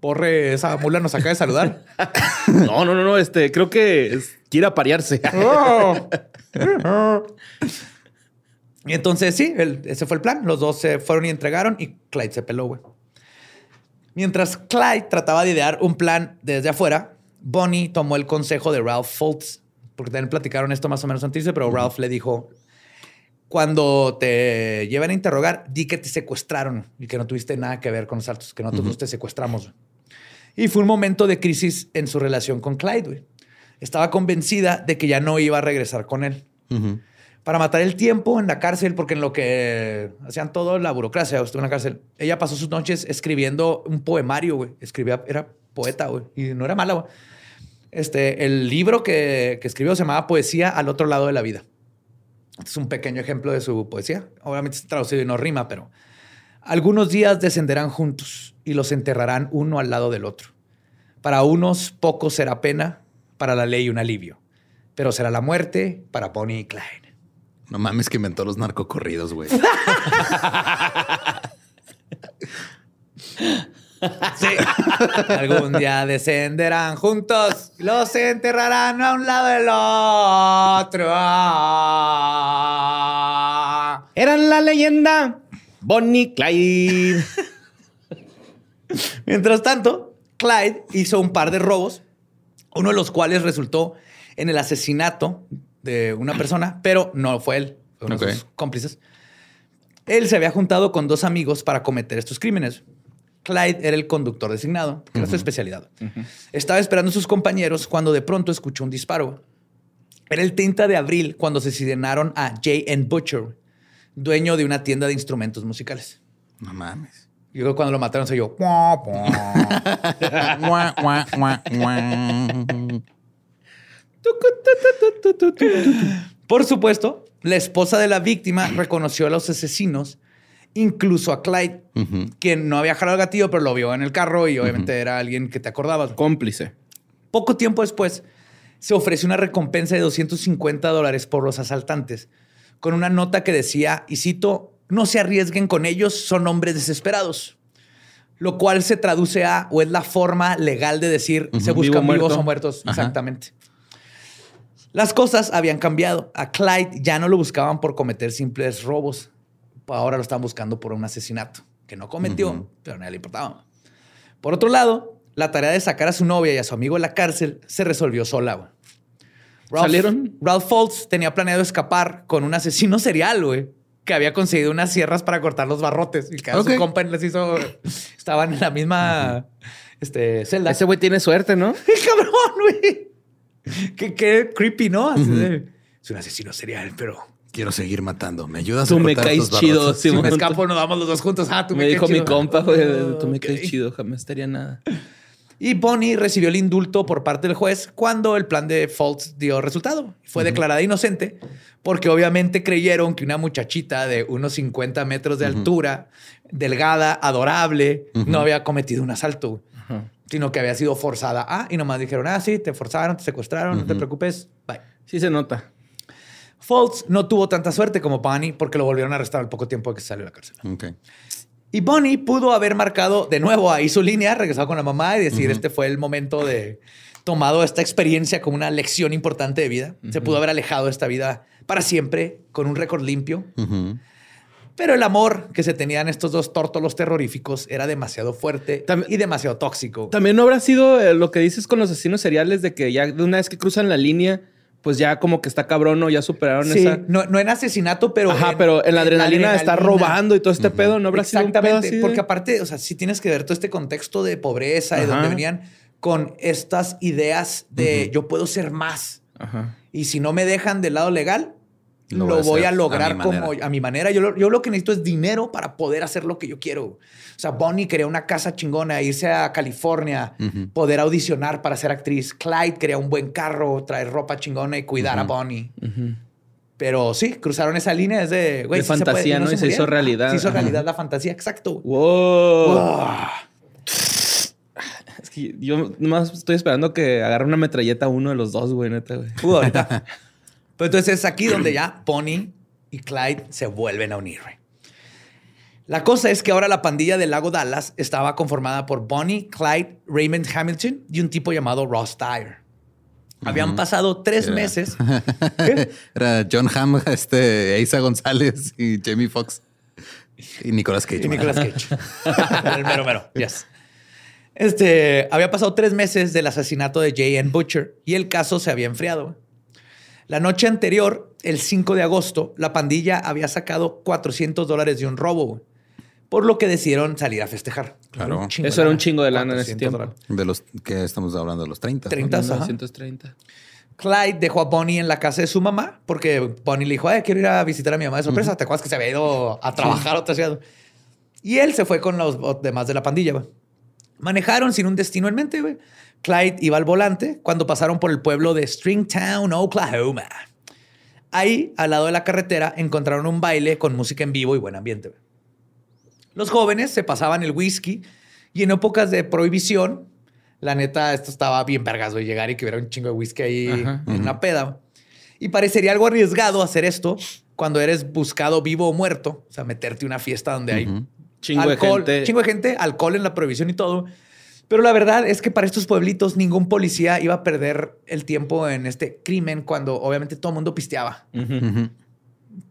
Porre, esa mula nos acaba de saludar. No, no, no, no. Este, creo que es- quiere aparearse. Y entonces sí, el- ese fue el plan. Los dos se fueron y entregaron y Clyde se peló, güey. Mientras Clyde trataba de idear un plan desde afuera, Bonnie tomó el consejo de Ralph Fultz, porque también platicaron esto más o menos antes, pero Ralph le dijo, cuando te lleven a interrogar, di que te secuestraron y que no tuviste nada que ver con los altos, que nosotros te secuestramos. Y fue un momento de crisis en su relación con Clyde. güey. Estaba convencida de que ya no iba a regresar con él para matar el tiempo en la cárcel, porque en lo que hacían todo la burocracia, estuvo en la cárcel. Ella pasó sus noches escribiendo un poemario, güey. Escribía, era poeta, güey. Y no era mala, güey. Este, el libro que, que escribió se llamaba Poesía al otro lado de la vida. Este es un pequeño ejemplo de su poesía. Obviamente está traducido y no rima, pero algunos días descenderán juntos y los enterrarán uno al lado del otro. Para unos poco será pena, para la ley un alivio, pero será la muerte para Bonnie y Clyde. No mames que inventó los narcocorridos, güey. Sí. Algún día descenderán juntos, los enterrarán a un lado del otro. Eran la leyenda Bonnie Clyde. Mientras tanto, Clyde hizo un par de robos, uno de los cuales resultó en el asesinato de una persona, pero no fue él, fue uno de sus cómplices. Él se había juntado con dos amigos para cometer estos crímenes. Clyde era el conductor designado, porque era su especialidad. Estaba esperando a sus compañeros cuando de pronto escuchó un disparo. Era el 30 de abril cuando asesinaron a J.N. Butcher, dueño de una tienda de instrumentos musicales. No mames. Yo creo que cuando lo mataron se yo. Por supuesto, la esposa de la víctima reconoció a los asesinos, incluso a Clyde, quien no había jalado el gatillo, pero lo vio en el carro y obviamente era alguien que te acordabas. Cómplice. Poco tiempo después, se ofreció una recompensa de 250 dólares por los asaltantes, con una nota que decía, y cito, no se arriesguen con ellos, son hombres desesperados. Lo cual se traduce a, o es la forma legal de decir, se Vivo, buscan vivos muerto. o muertos. Ajá. Exactamente. Las cosas habían cambiado. A Clyde ya no lo buscaban por cometer simples robos. Ahora lo estaban buscando por un asesinato que no cometió, pero a nadie le importaba. Por otro lado, la tarea de sacar a su novia y a su amigo de la cárcel se resolvió sola. Ralph- ¿Salieron? Ralph Foltz tenía planeado escapar con un asesino serial, güey, que había conseguido unas sierras para cortar los barrotes y que a Ok. su compa les hizo. Estaban en la misma este, celda. Ese güey tiene suerte, ¿no? ¡Qué cabrón, güey! Qué, qué creepy, ¿no? Así de, es un asesino serial, pero Quiero seguir matando. ¿Me ayudas Tú a me cortar caes chido, si me escapo nos vamos los dos juntos. Ah, tú me, Me caes dijo mi compa, güey, tú me caes chido, jamás estaría nada. Y Bonnie recibió el indulto por parte del juez cuando el plan de Fultz dio resultado. Fue declarada inocente porque obviamente creyeron que una muchachita de unos 50 metros de altura, delgada, adorable, no había cometido un asalto, sino que había sido forzada. Ah, y nomás dijeron, ah, sí, te forzaron, te secuestraron, no te preocupes, bye. Sí se nota. Fultz no tuvo tanta suerte como Bonnie porque lo volvieron a arrestar al poco tiempo de que salió de la cárcel. Ok. Y Bonnie pudo haber marcado de nuevo ahí su línea, regresado con la mamá y decir, este fue el momento de tomado esta experiencia como una lección importante de vida. Se pudo haber alejado de esta vida para siempre con un récord limpio. Pero el amor que se tenían estos dos tórtolos terroríficos era demasiado fuerte y demasiado tóxico. También no habrá sido eh, lo que dices con los asesinos seriales de que ya de una vez que cruzan la línea, pues ya como que está cabrón o ya superaron Sí, esa. no, no en asesinato, pero Ajá, pero en la adrenalina de estar robando y todo este pedo, no habrá sido un pedo Exactamente, así de- porque aparte, o sea, sí tienes que ver todo este contexto de pobreza y Ajá. donde venían con estas ideas de yo puedo ser más. Ajá. Y si no me dejan del lado legal, Lo lo, voy a a, a lograr mi como manera. a mi manera. Yo lo, yo lo que necesito es dinero para poder hacer lo que yo quiero. O sea, Bonnie quería una casa chingona, irse a California, poder audicionar para ser actriz. Clyde quería un buen carro, traer ropa chingona y cuidar a Bonnie. Pero sí, cruzaron esa línea. Es de, güey, De sí se fantasía, ¿no? Y se hizo realidad. Se hizo realidad la fantasía, exacto. Wow. Es que yo nomás estoy esperando que agarre una metralleta a uno de los dos, güey, neta, güey. Pero entonces es aquí donde ya Bonnie y Clyde se vuelven a unir. La cosa es que ahora la pandilla del lago Dallas estaba conformada por Bonnie, Clyde, Raymond Hamilton y un tipo llamado Ross Dyer. Habían pasado tres Era- meses. ¿Qué? Era John Hamm, este, Isa González y Jamie Foxx. Y Nicolas Cage. Y Nicolas Cage. el mero mero. Yes. Este, había pasado tres meses del asesinato de J.N. Butcher y el caso se había enfriado. La noche anterior, el 5 de agosto, la pandilla había sacado 400 dólares de un robo, güey, por lo que decidieron salir a festejar. Claro. Eso era un chingo de lana en ese 400 tiempo. dólares. De los que estamos hablando de los 30. ¿no? 30. ajá. 1930. Clyde dejó a Bonnie en la casa de su mamá porque Bonnie le dijo, "Ay, quiero ir a visitar a mi mamá de sorpresa. ¿Te acuerdas que se había ido a trabajar a otra ciudad? Y él se fue con los demás de la pandilla. güey. Manejaron sin un destino en mente. güey. Clyde iba al volante cuando pasaron por el pueblo de Stringtown, Oklahoma. Ahí, al lado de la carretera, encontraron un baile con música en vivo y buen ambiente. Los jóvenes se pasaban el whisky y en épocas de prohibición, la neta, esto estaba bien vergas, güey, llegar y que hubiera un chingo de whisky ahí Ajá. en una peda. Y parecería algo arriesgado hacer esto cuando eres buscado vivo o muerto, o sea, meterte a una fiesta donde hay Chingo alcohol, de gente. chingo de gente, alcohol en la prohibición y todo. Pero la verdad es que para estos pueblitos ningún policía iba a perder el tiempo en este crimen cuando obviamente todo el mundo pisteaba.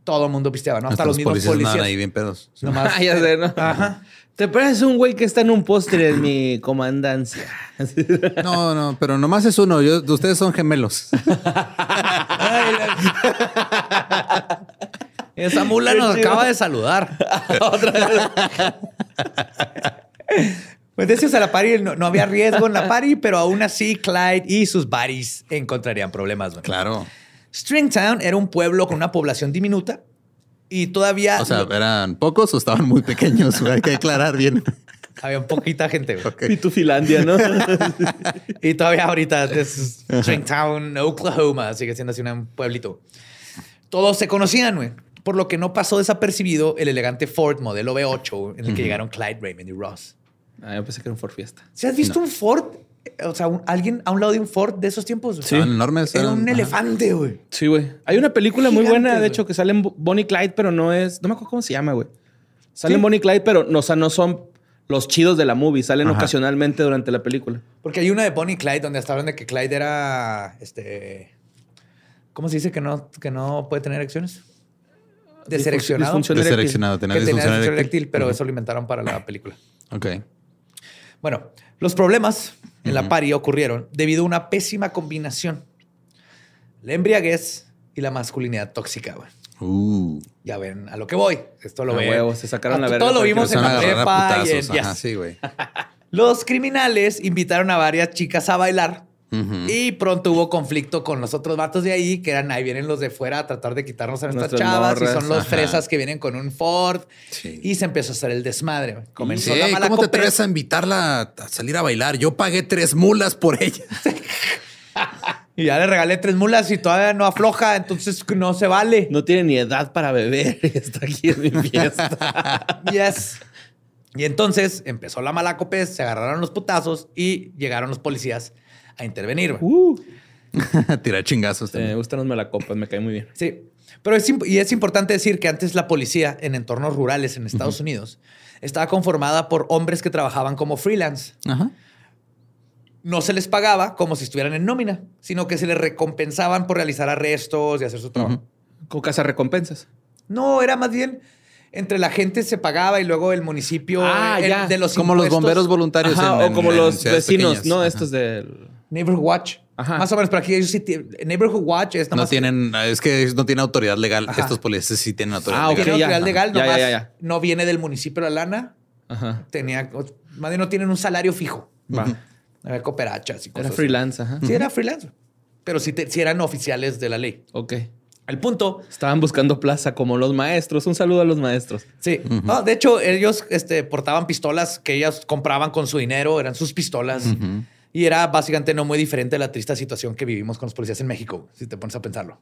Todo el mundo pisteaba, ¿no? Hasta Hasta los mismos policías policías. ahí bien pedos. Nomás- Ah, ya sé, ¿no? Ajá. Te pareces un güey que está en un postre en mi comandancia. No, no, pero nomás es uno. Yo, ustedes son gemelos. Ay, la- Esa mula nos acaba de saludar. Otra vez. Pues decías a la party, no, no había riesgo en la party, pero aún así Clyde y sus buddies encontrarían problemas. Claro. Stringtown era un pueblo con una población diminuta y todavía O sea, ¿eran pocos o estaban muy pequeños? Hay que aclarar bien. había poquita gente. güey. Ok. Pitufilandia, ¿no? Y todavía ahorita es Stringtown, Oklahoma, sigue siendo así un pueblito. Todos se conocían, güey. Por lo que no pasó desapercibido el elegante Ford modelo V8 en el que llegaron Clyde, Raymond y Ross. Ah, yo pensé que era un Ford Fiesta. ¿Se has visto un Ford? O sea, un- alguien a un lado de un Ford de esos tiempos. güey? Estaban enormes. Era eran- un ajá. elefante, güey. Sí, güey. Hay una película muy buena, de hecho, que salen Bonnie y Clyde, pero no es. No me acuerdo cómo se llama, güey. Salen Sí. Bonnie y Clyde, pero no, o sea, no son los chidos de la movie. Salen Ajá. ocasionalmente durante la película. Porque hay una de Bonnie y Clyde donde hasta hablan de que Clyde era. Este. ¿Cómo se dice que no, que no puede tener erecciones? Desereccionado. disfunción Que tener tenía disfunción eréctil, pero eso lo inventaron para la película. Ok. Bueno, los problemas en la party ocurrieron debido a una pésima combinación. La embriaguez y la masculinidad tóxica, güey. Uh. Ya ven a lo que voy. Esto lo A veo. se sacaron la Ah, verga Todo lo vimos en la prepa y en- putazos. Ajá, yes. sí, güey. Los criminales invitaron a varias chicas a bailar Y pronto hubo conflicto con los otros vatos de ahí, que eran ahí vienen los de fuera a tratar de quitarnos a nuestras, Nuestras chavas y son los ajá. fresas que vienen con un Ford. Sí. Y se empezó a hacer el desmadre. Comenzó Sí, la mala ¿Cómo te atreves a invitarla a salir a bailar? Yo pagué tres mulas por ella. Y ya le regalé tres mulas y todavía no afloja, entonces no se vale. No tiene ni edad para beber. Está aquí en mi fiesta. Yes. Y entonces empezó la malacope, se agarraron los putazos y llegaron los policías a intervenir. uh, Tirar chingazos me también. gustan los malacopas, me cae muy bien. Sí. Pero es, y es importante decir que antes la policía en entornos rurales en Estados Unidos estaba conformada por hombres que trabajaban como freelance. Ajá. No se les pagaba como si estuvieran en nómina, sino que se les recompensaban por realizar arrestos y hacer su trabajo. Con casa recompensas. No, era más bien entre la gente se pagaba y luego el municipio Ah, el- ya. de los Como los bomberos voluntarios. Ajá, en- o como en los vecinos, pequeñas. ¿no? Ajá. Estos del. Neighborhood Watch. Ajá. Más o menos, pero aquí ellos sí tienen- Neighborhood Watch es nada No tienen, es que no tienen autoridad legal. Ajá. Estos policías sí tienen autoridad Ah, ok, legal. tiene ya. autoridad legal, Ya, ya, nomás ya, ya. no viene del municipio la lana. Ajá. Tenía, más bien no tienen un salario fijo. Va. Había cooperachas y cosas. Era así. freelance, ajá. Sí, era freelance. Pero sí, te- sí eran oficiales de la ley. Ok. El punto, Estaban buscando plaza como los maestros. Un saludo a los maestros. sí. No, de hecho, ellos este, portaban pistolas que ellas compraban con su dinero, eran sus pistolas. Y era básicamente no muy diferente de la triste situación que vivimos con los policías en México, si te pones a pensarlo.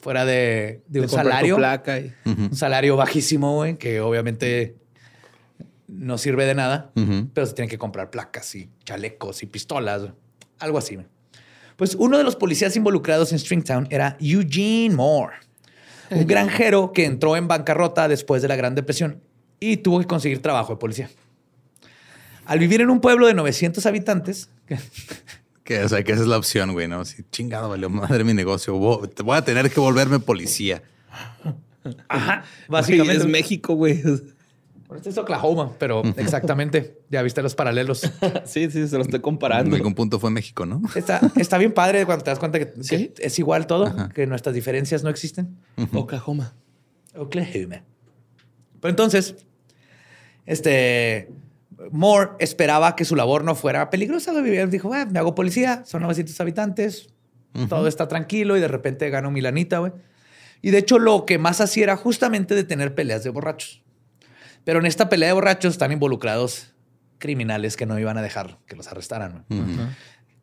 Fuera de, de un salario. placa y- Un salario bajísimo, güey, que obviamente no sirve de nada, pero se tienen que comprar placas y chalecos y pistolas, güey. algo así. güey. Pues uno de los policías involucrados en Stringtown era Eugene Moore, un granjero que entró en bancarrota después de la Gran Depresión y tuvo que conseguir trabajo de policía. Al vivir en un pueblo de 900 habitantes, Que, o sea, que esa es la opción, güey, ¿no? Si chingado, valió madre mi negocio. Voy, te voy a tener que volverme policía. ajá, Básicamente es México, güey. Bueno, Este es Oklahoma, pero exactamente, ya viste los paralelos. sí, sí, se lo estoy En comparando. algún punto fue México, ¿no? Está, está bien padre cuando te das cuenta que, es igual todo, que nuestras diferencias no existen. Oklahoma. Oklahoma. Pero entonces, este Moore esperaba que su labor no fuera peligrosa. Dijo, "Ah, me hago policía, son 900 habitantes, todo está tranquilo y de repente gano mi lanita, güey. Y de hecho, lo que más hacía era justamente detener peleas de borrachos. Pero en esta pelea de borrachos están involucrados criminales que no iban a dejar que los arrestaran.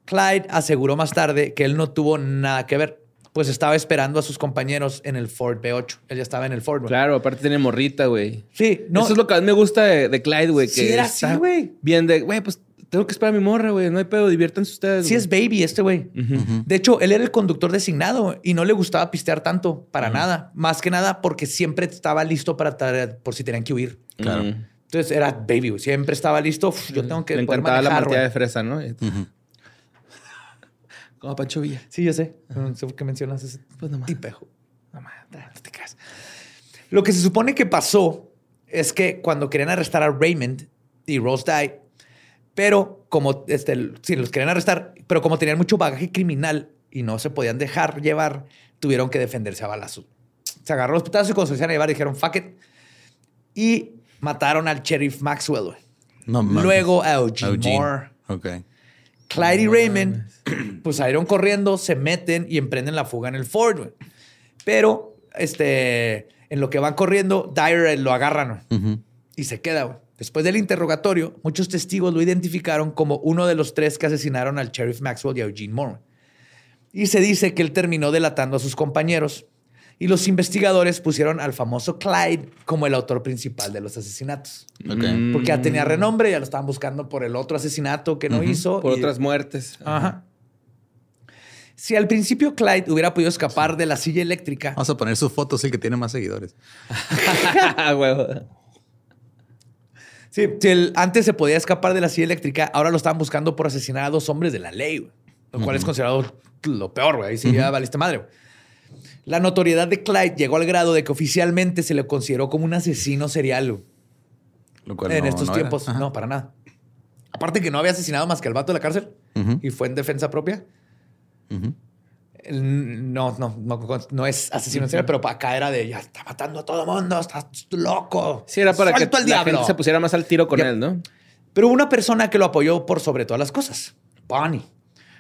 Clyde aseguró más tarde que él no tuvo nada que ver, pues estaba esperando a sus compañeros en el Ford B8. Él ya estaba en el Ford. güey. Claro, aparte tiene morrita, güey. Sí, no. Eso es lo que a mí me gusta de, de Clyde, güey. Sí, que era así, güey. Bien de, güey, pues tengo que esperar a mi morra, güey. No hay pedo, diviértanse ustedes. Sí es baby este güey. De hecho, él era el conductor designado y no le gustaba pistear tanto para nada. Más que nada porque siempre estaba listo para traer, por si tenían que huir. Claro. Entonces era baby, güey. Siempre estaba listo. Uf, yo tengo que Le poder encantaba la partida de fresa, ¿no? Como a Pancho Villa. Sí, yo sé. No sé por qué mencionas ese Pues nomás. tipejo. No, ma, no te creas. Lo que se supone que pasó es que cuando querían arrestar a Raymond y Rose Dye, pero como este, sí, los querían arrestar, pero como tenían mucho bagaje criminal y no se podían dejar llevar, tuvieron que defenderse a balazos. Se agarró los putazos y cuando se iban a llevar dijeron fuck it y mataron al sheriff Maxwell. güey. No. Luego a Eugene, Eugene. Moore. Ok. Clyde y Raymond, pues salieron corriendo, se meten y emprenden la fuga en el Ford. güey. Pero, este, en lo que van corriendo, Dyer lo agarran güey, y se queda. güey. Después del interrogatorio, muchos testigos lo identificaron como uno de los tres que asesinaron al sheriff Maxwell y a Eugene Moore. Y se dice que él terminó delatando a sus compañeros. Y los investigadores pusieron al famoso Clyde como el autor principal de los asesinatos. Porque ya tenía renombre, ya lo estaban buscando por el otro asesinato que no hizo. Por y- otras muertes. Ajá. Si al principio Clyde hubiera podido escapar de la silla eléctrica, Vamos a poner su foto, es el que tiene más seguidores. Huevo. sí, si él antes se podía escapar de la silla eléctrica, ahora lo estaban buscando por asesinar a dos hombres de la ley, güey. lo cual es considerado lo peor, güey. Ahí sí ya valiste madre. güey. La notoriedad de Clyde llegó al grado de que oficialmente se le consideró como un asesino serial güey, Lo cual en no- estos no tiempos. No, para nada. Aparte que no había asesinado más que al vato de la cárcel y fue en defensa propia. No, no, no, no es asesino en serie, pero acá era de ya está matando a todo mundo, estás loco. Sí, era para que al la diablo. gente se pusiera más al tiro con él, ¿no? Pero hubo una persona que lo apoyó por sobre todas las cosas, Bonnie,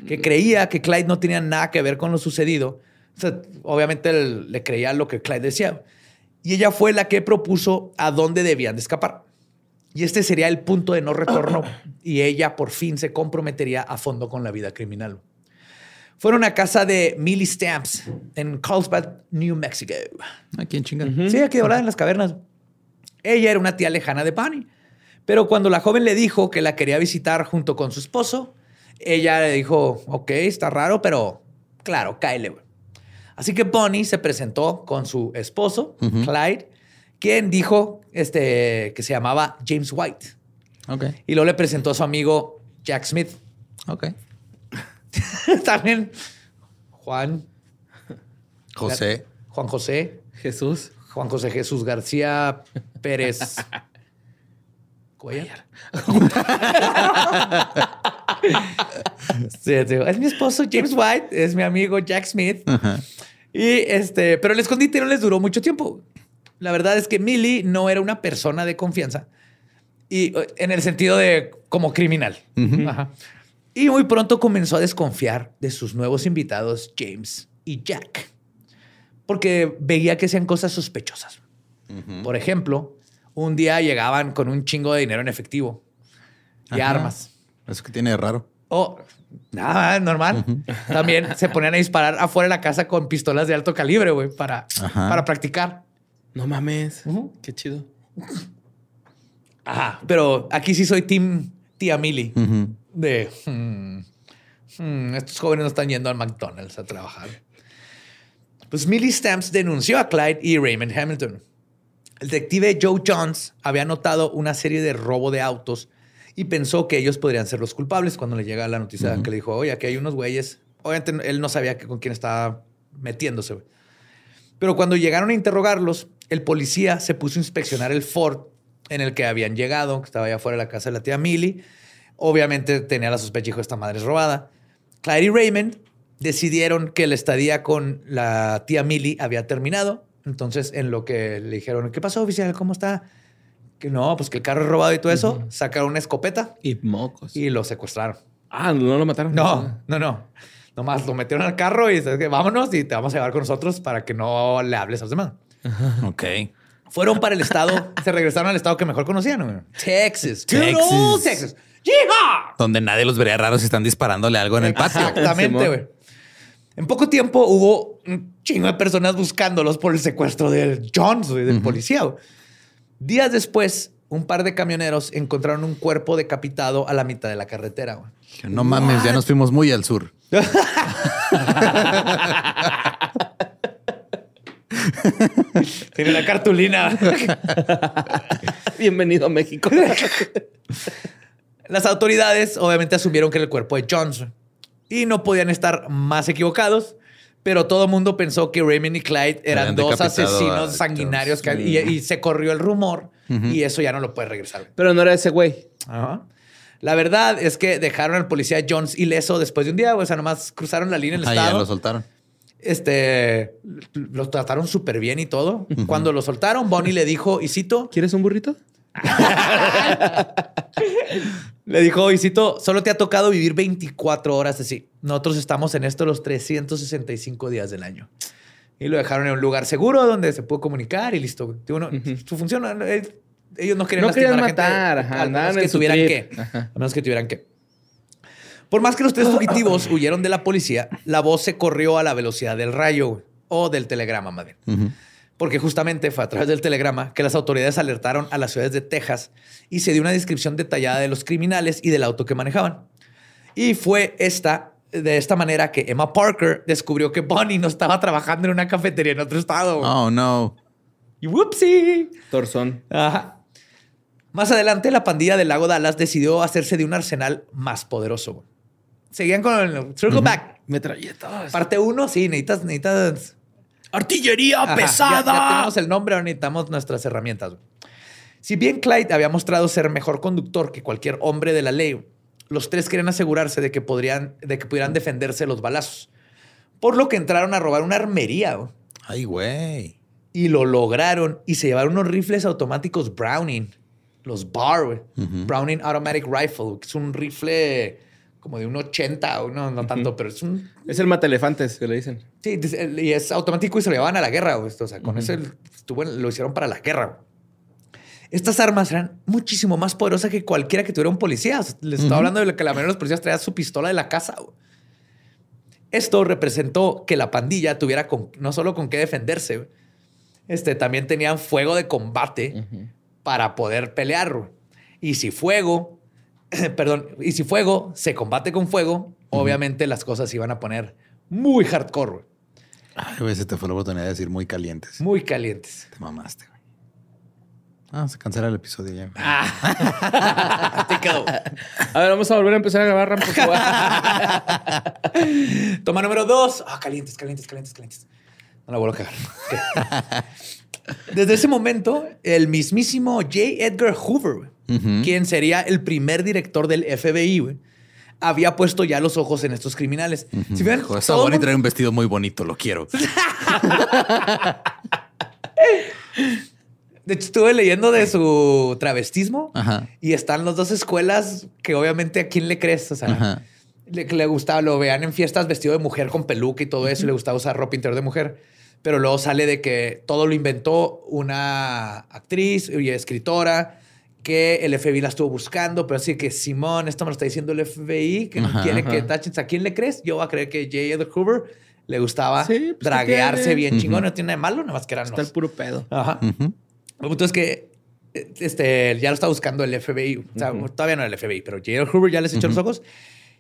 que creía que Clyde no tenía nada que ver con lo sucedido. O sea, obviamente él le creía lo que Clyde decía. Y ella fue la que propuso a dónde debían de escapar. Y este sería el punto de no retorno. y ella por fin se comprometería a fondo con la vida criminal. Fueron a casa de Millie Stamps en Carlsbad, New Mexico. ¿A quién chinga? Sí, aquí ahora en las cavernas. Ella era una tía lejana de Bonnie. Pero cuando la joven le dijo que la quería visitar junto con su esposo, ella le dijo, ok, está raro, pero claro, cáele. Güey". Así que Bonnie se presentó con su esposo, Clyde, quien dijo este, que se llamaba James White. Ok. Y luego le presentó a su amigo Jack Smith. Ok. También Juan, José. Juan José, Jesús. Juan José Jesús García Pérez Cuellar. Sí, sí, es mi esposo James White, es mi amigo Jack Smith. Y este, pero el escondite no les duró mucho tiempo. La verdad es que Millie no era una persona de confianza y eh, en el sentido de como criminal. Ajá. Y muy pronto comenzó a desconfiar de sus nuevos invitados James y Jack porque veía que hacían cosas sospechosas. Por ejemplo, un día llegaban con un chingo de dinero en efectivo y Ajá. armas. Eso que tiene de raro. O nada, normal. También se ponían a disparar afuera de la casa con pistolas de alto calibre, güey, para, Ajá. para practicar. No mames. Qué chido. Ajá. Pero aquí sí soy team tía Millie. Ujú. De hmm, hmm, estos jóvenes no están yendo al McDonald's a trabajar. Pues Millie Stamps denunció a Clyde y Raymond Hamilton. El detective Joe Jones había notado una serie de robo de autos y pensó que ellos podrían ser los culpables cuando le llega la noticia que le dijo, oye, aquí hay unos güeyes. Obviamente él no sabía que- con quién estaba metiéndose. Pero cuando llegaron a interrogarlos, el policía se puso a inspeccionar el Ford en el que habían llegado, que estaba allá afuera de la casa de la tía Millie. Obviamente tenía la sospecha, dijo, esta madre es robada. Clyde y Raymond decidieron que la estadía con la tía Millie había terminado. Entonces, en lo que le dijeron, ¿qué pasó, oficial? ¿Cómo está? Que no, pues que el carro es robado y todo eso. Sacaron una escopeta Y mocos. y lo secuestraron. Ah, no lo mataron. No, no, no. Nomás lo metieron al carro y dice, vámonos y te vamos a llevar con nosotros para que no le hables a los demás. Ok. Fueron para el estado, se regresaron al estado que mejor conocían, güey. Texas. Texas. Texas. Donde nadie los vería raros si están disparándole algo en el patio. Exactamente, güey. En poco tiempo hubo un chingo de personas buscándolos por el secuestro del Jones, güey, del policía. Días después, un par de camioneros encontraron un cuerpo decapitado a la mitad de la carretera. güey. No mames, ya nos fuimos muy al sur. Tiene la cartulina. Bienvenido a México. Las autoridades obviamente asumieron que era el cuerpo de Jones güey. Y no podían estar más equivocados Pero todo el mundo pensó que Raymond y Clyde eran dos asesinos a sanguinarios que- y, y se corrió el rumor y eso ya no lo puede regresar. Pero no era ese güey. Ajá. La verdad es que dejaron al policía Jones ileso después de un día, güey. o sea, nomás cruzaron la línea en el Ah, ya estado. lo soltaron. Este, los trataron súper bien y todo. Cuando lo soltaron, Bonnie le dijo, y cito, ¿Quieres un burrito? le dijo, y cito, solo te ha tocado vivir 24 horas así. Nosotros estamos en esto los 365 días del año. Y lo dejaron en un lugar seguro donde se pudo comunicar y listo. güey. Digo, no, Su función, eh, ellos no querían No querían a gente, matar, ajá, al menos que tuvieran trip. que. Ajá. A menos que tuvieran que. Por más que los tres fugitivos huyeron de la policía, la voz se corrió a la velocidad del rayo o del telegrama, más bien. Ujú. Porque justamente fue a través del telegrama que las autoridades alertaron a las ciudades de Texas y se dio una descripción detallada de los criminales y del auto que manejaban. Y fue esta, de esta manera que Emma Parker descubrió que Bonnie no estaba trabajando en una cafetería en otro estado. Oh, no. Y whoopsie. Torzón. Ajá. Más adelante, la pandilla del lago Dallas decidió hacerse de un arsenal más poderoso. Seguían con el Circle Back. Metralletas. Parte uno, sí, necesitas, necesitas Artillería Ajá, Ya, ya tenemos el nombre, ahora necesitamos nuestras herramientas. Si bien Clyde había mostrado ser mejor conductor que cualquier hombre de la ley, los tres querían asegurarse de que, podrían, de que pudieran defenderse de los balazos. Por lo que entraron a robar una armería güey, Ay, güey. y lo lograron y se llevaron unos rifles automáticos Browning, los BAR, güey. Browning Automatic Rifle, que es un rifle como de un 80, o no, no tanto, pero es un Es el matelefantes que le dicen. Sí, y es automático y se lo llevaban a la guerra. güey. O sea, con eso estuvo en- lo hicieron para la guerra. Estas armas eran muchísimo más poderosas que cualquiera que tuviera un policía. O sea, les estaba hablando de que la mayoría de los policías traían su pistola de la casa. güey. Esto representó que la pandilla tuviera con- no solo con qué defenderse, güey, este, también tenían fuego de combate para poder pelear. Y si fuego, perdón, y si fuego se combate con fuego, obviamente las cosas se iban a poner muy hardcore, güey. Ay, güey, se te fue la oportunidad de decir muy calientes. muy calientes. Te mamaste, güey. Ah, se cancela el episodio ya. güey. Te quedó. A ver, vamos a volver a empezar a grabar, Ram, por favor. Toma número dos. Ah, calientes, calientes, calientes, calientes. No la vuelvo a cagar. Desde ese momento, el mismísimo J. Edgar Hoover, güey, quien sería el primer director del FBI, güey, había puesto ya los ojos en estos criminales. Si ven, Joder, esa todo mundo- trae un vestido muy bonito, lo quiero. De hecho, estuve leyendo de su travestismo Ajá. y están las dos escuelas que obviamente a quién le crees. O sea, Ajá. le, gustaba, lo vean en fiestas vestido de mujer con peluca y todo eso, y le gustaba usar ropa interior de mujer. Pero luego sale de que todo lo inventó una actriz y escritora que el FBI la estuvo buscando, pero así que Simón, esto me lo está diciendo el FBI, que Ajá, quiere ajá. que tachen. ¿A quién le crees? Yo voy a creer que J. Edgar Hoover le gustaba Sí, pues, ¿qué draguearse bien chingón. No tiene nada de malo, nada más que eran Está el puro pedo. Ajá. Ujú. El punto es que este, ya lo está buscando el FBI. O sea, todavía no el FBI, pero J. Edgar Hoover ya les echó los ojos.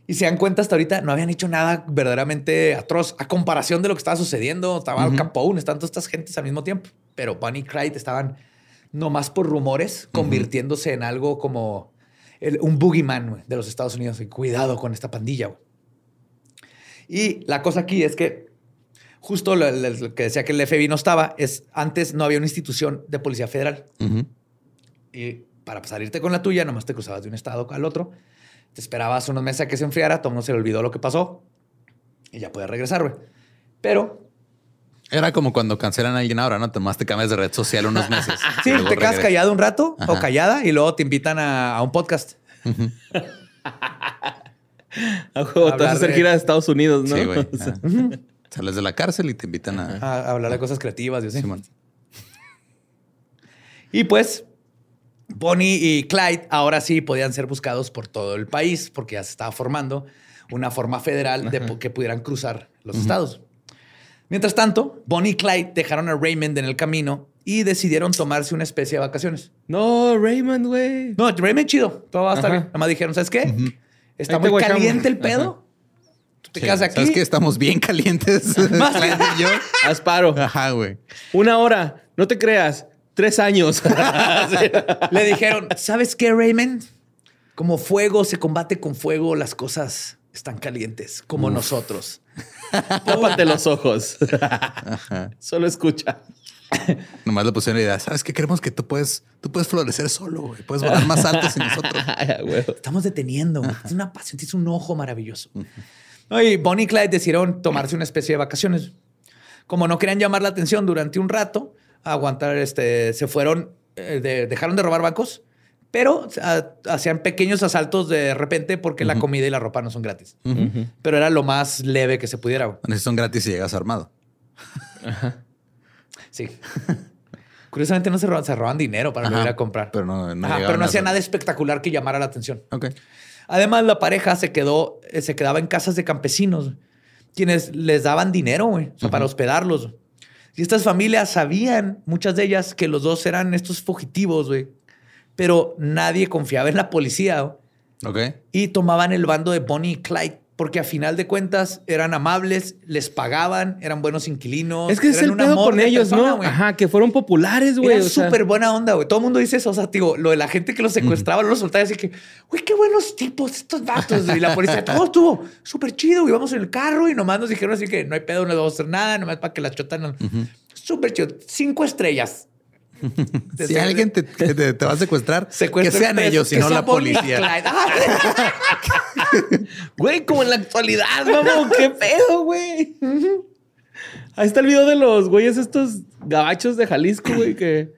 Y se dan cuenta hasta ahorita, no habían hecho nada verdaderamente atroz a comparación de lo que estaba sucediendo. Estaba Al Capone, están todas estas gentes al mismo tiempo. Pero Bunny y Clyde estaban nomás por rumores, convirtiéndose en algo como el- un boogeyman de los Estados Unidos. Y cuidado con esta pandilla. güey. Y la cosa aquí es que justo lo, lo- lo que decía que el FBI no estaba, es antes no había una institución de policía federal. Y para salirte con la tuya, nomás te cruzabas de un estado al otro. Te esperabas unos meses a que se enfriara, todo el mundo se le olvidó lo que pasó y ya puedes regresar, güey. Pero Era como cuando cancelan a alguien ahora, ¿no? Tomás te cambias de red social unos meses. sí, te quedas callado un rato o callada y luego te invitan a, a un podcast. A huevo, te vas a hacer de- gira a Estados Unidos, ¿no? Sí, güey. O sea, Ajá. Sales de la cárcel y te invitan a... A, a hablar de cosas creativas y así. Simón. Y pues, Bonnie y Clyde ahora sí podían ser buscados por todo el país porque ya se estaba formando una forma federal de que pudieran cruzar los estados. Mientras tanto, Bonnie y Clyde dejaron a Raymond en el camino y decidieron tomarse una especie de vacaciones. No, Raymond, güey. No, Raymond chido, todo va a estar Ajá. bien. Nada más dijeron, ¿sabes qué? Está Ahí muy caliente el pedo. Tú te Sí. quedas aquí. ¿Sabes que Estamos bien calientes. Más Clyde y yo. Asparo. Ajá, güey. Una hora. No te creas. Tres años. Le dijeron, ¿sabes qué, Raymond? Como fuego se combate con fuego, las cosas están calientes, como nosotros. Tápate los ojos. Solo escucha. Nomás le pusieron la idea. ¿Sabes qué? Queremos que tú puedes, tú puedes florecer solo, güey. Puedes volar más alto sin nosotros. Estamos deteniendo. Es una pasión, tienes un ojo maravilloso. Y Bonnie y Clyde decidieron tomarse una especie de vacaciones. Como no querían llamar la atención durante un rato, aguantar, este, se fueron, eh, de- dejaron de robar bancos, pero hacían pequeños asaltos de repente porque la comida y la ropa no son gratis. Pero era lo más leve que se pudiera. güey. Bueno, si son gratis si llegas armado. Sí. Curiosamente no se roban, se roban dinero para volver a comprar. pero no- no Ajá, pero no hacía nada espectacular que llamara la atención. Ok. Además, la pareja se quedó, eh, se quedaba en casas de campesinos, quienes les daban dinero, güey, o sea, para hospedarlos. Y estas familias sabían, muchas de ellas, que los dos eran estos fugitivos, güey. Pero nadie confiaba en la policía güey, Ok. y tomaban el bando de Bonnie y Clyde, porque a final de cuentas eran amables, les pagaban, eran buenos inquilinos. Es que es eran el un pedo amor con ellos, persona, ¿no? Ajá, que fueron populares, güey. Era o sea. súper buena onda, güey. Todo el mundo dice eso. O sea, digo, lo de la gente que los secuestraba, los soltaba, así que, güey, qué buenos tipos estos vatos. Y la policía, todo estuvo súper chido. Íbamos en el carro y nomás nos dijeron así que no hay pedo, no les vamos a hacer nada, nomás para que la chotan. no. Súper chido. Cinco estrellas. Si alguien te, te- te- te va a secuestrar, que sean ellos y no la policía. Güey, como en la actualidad, vamos, qué pedo, güey. Ahí está el video de los güeyes estos gabachos de Jalisco, güey, que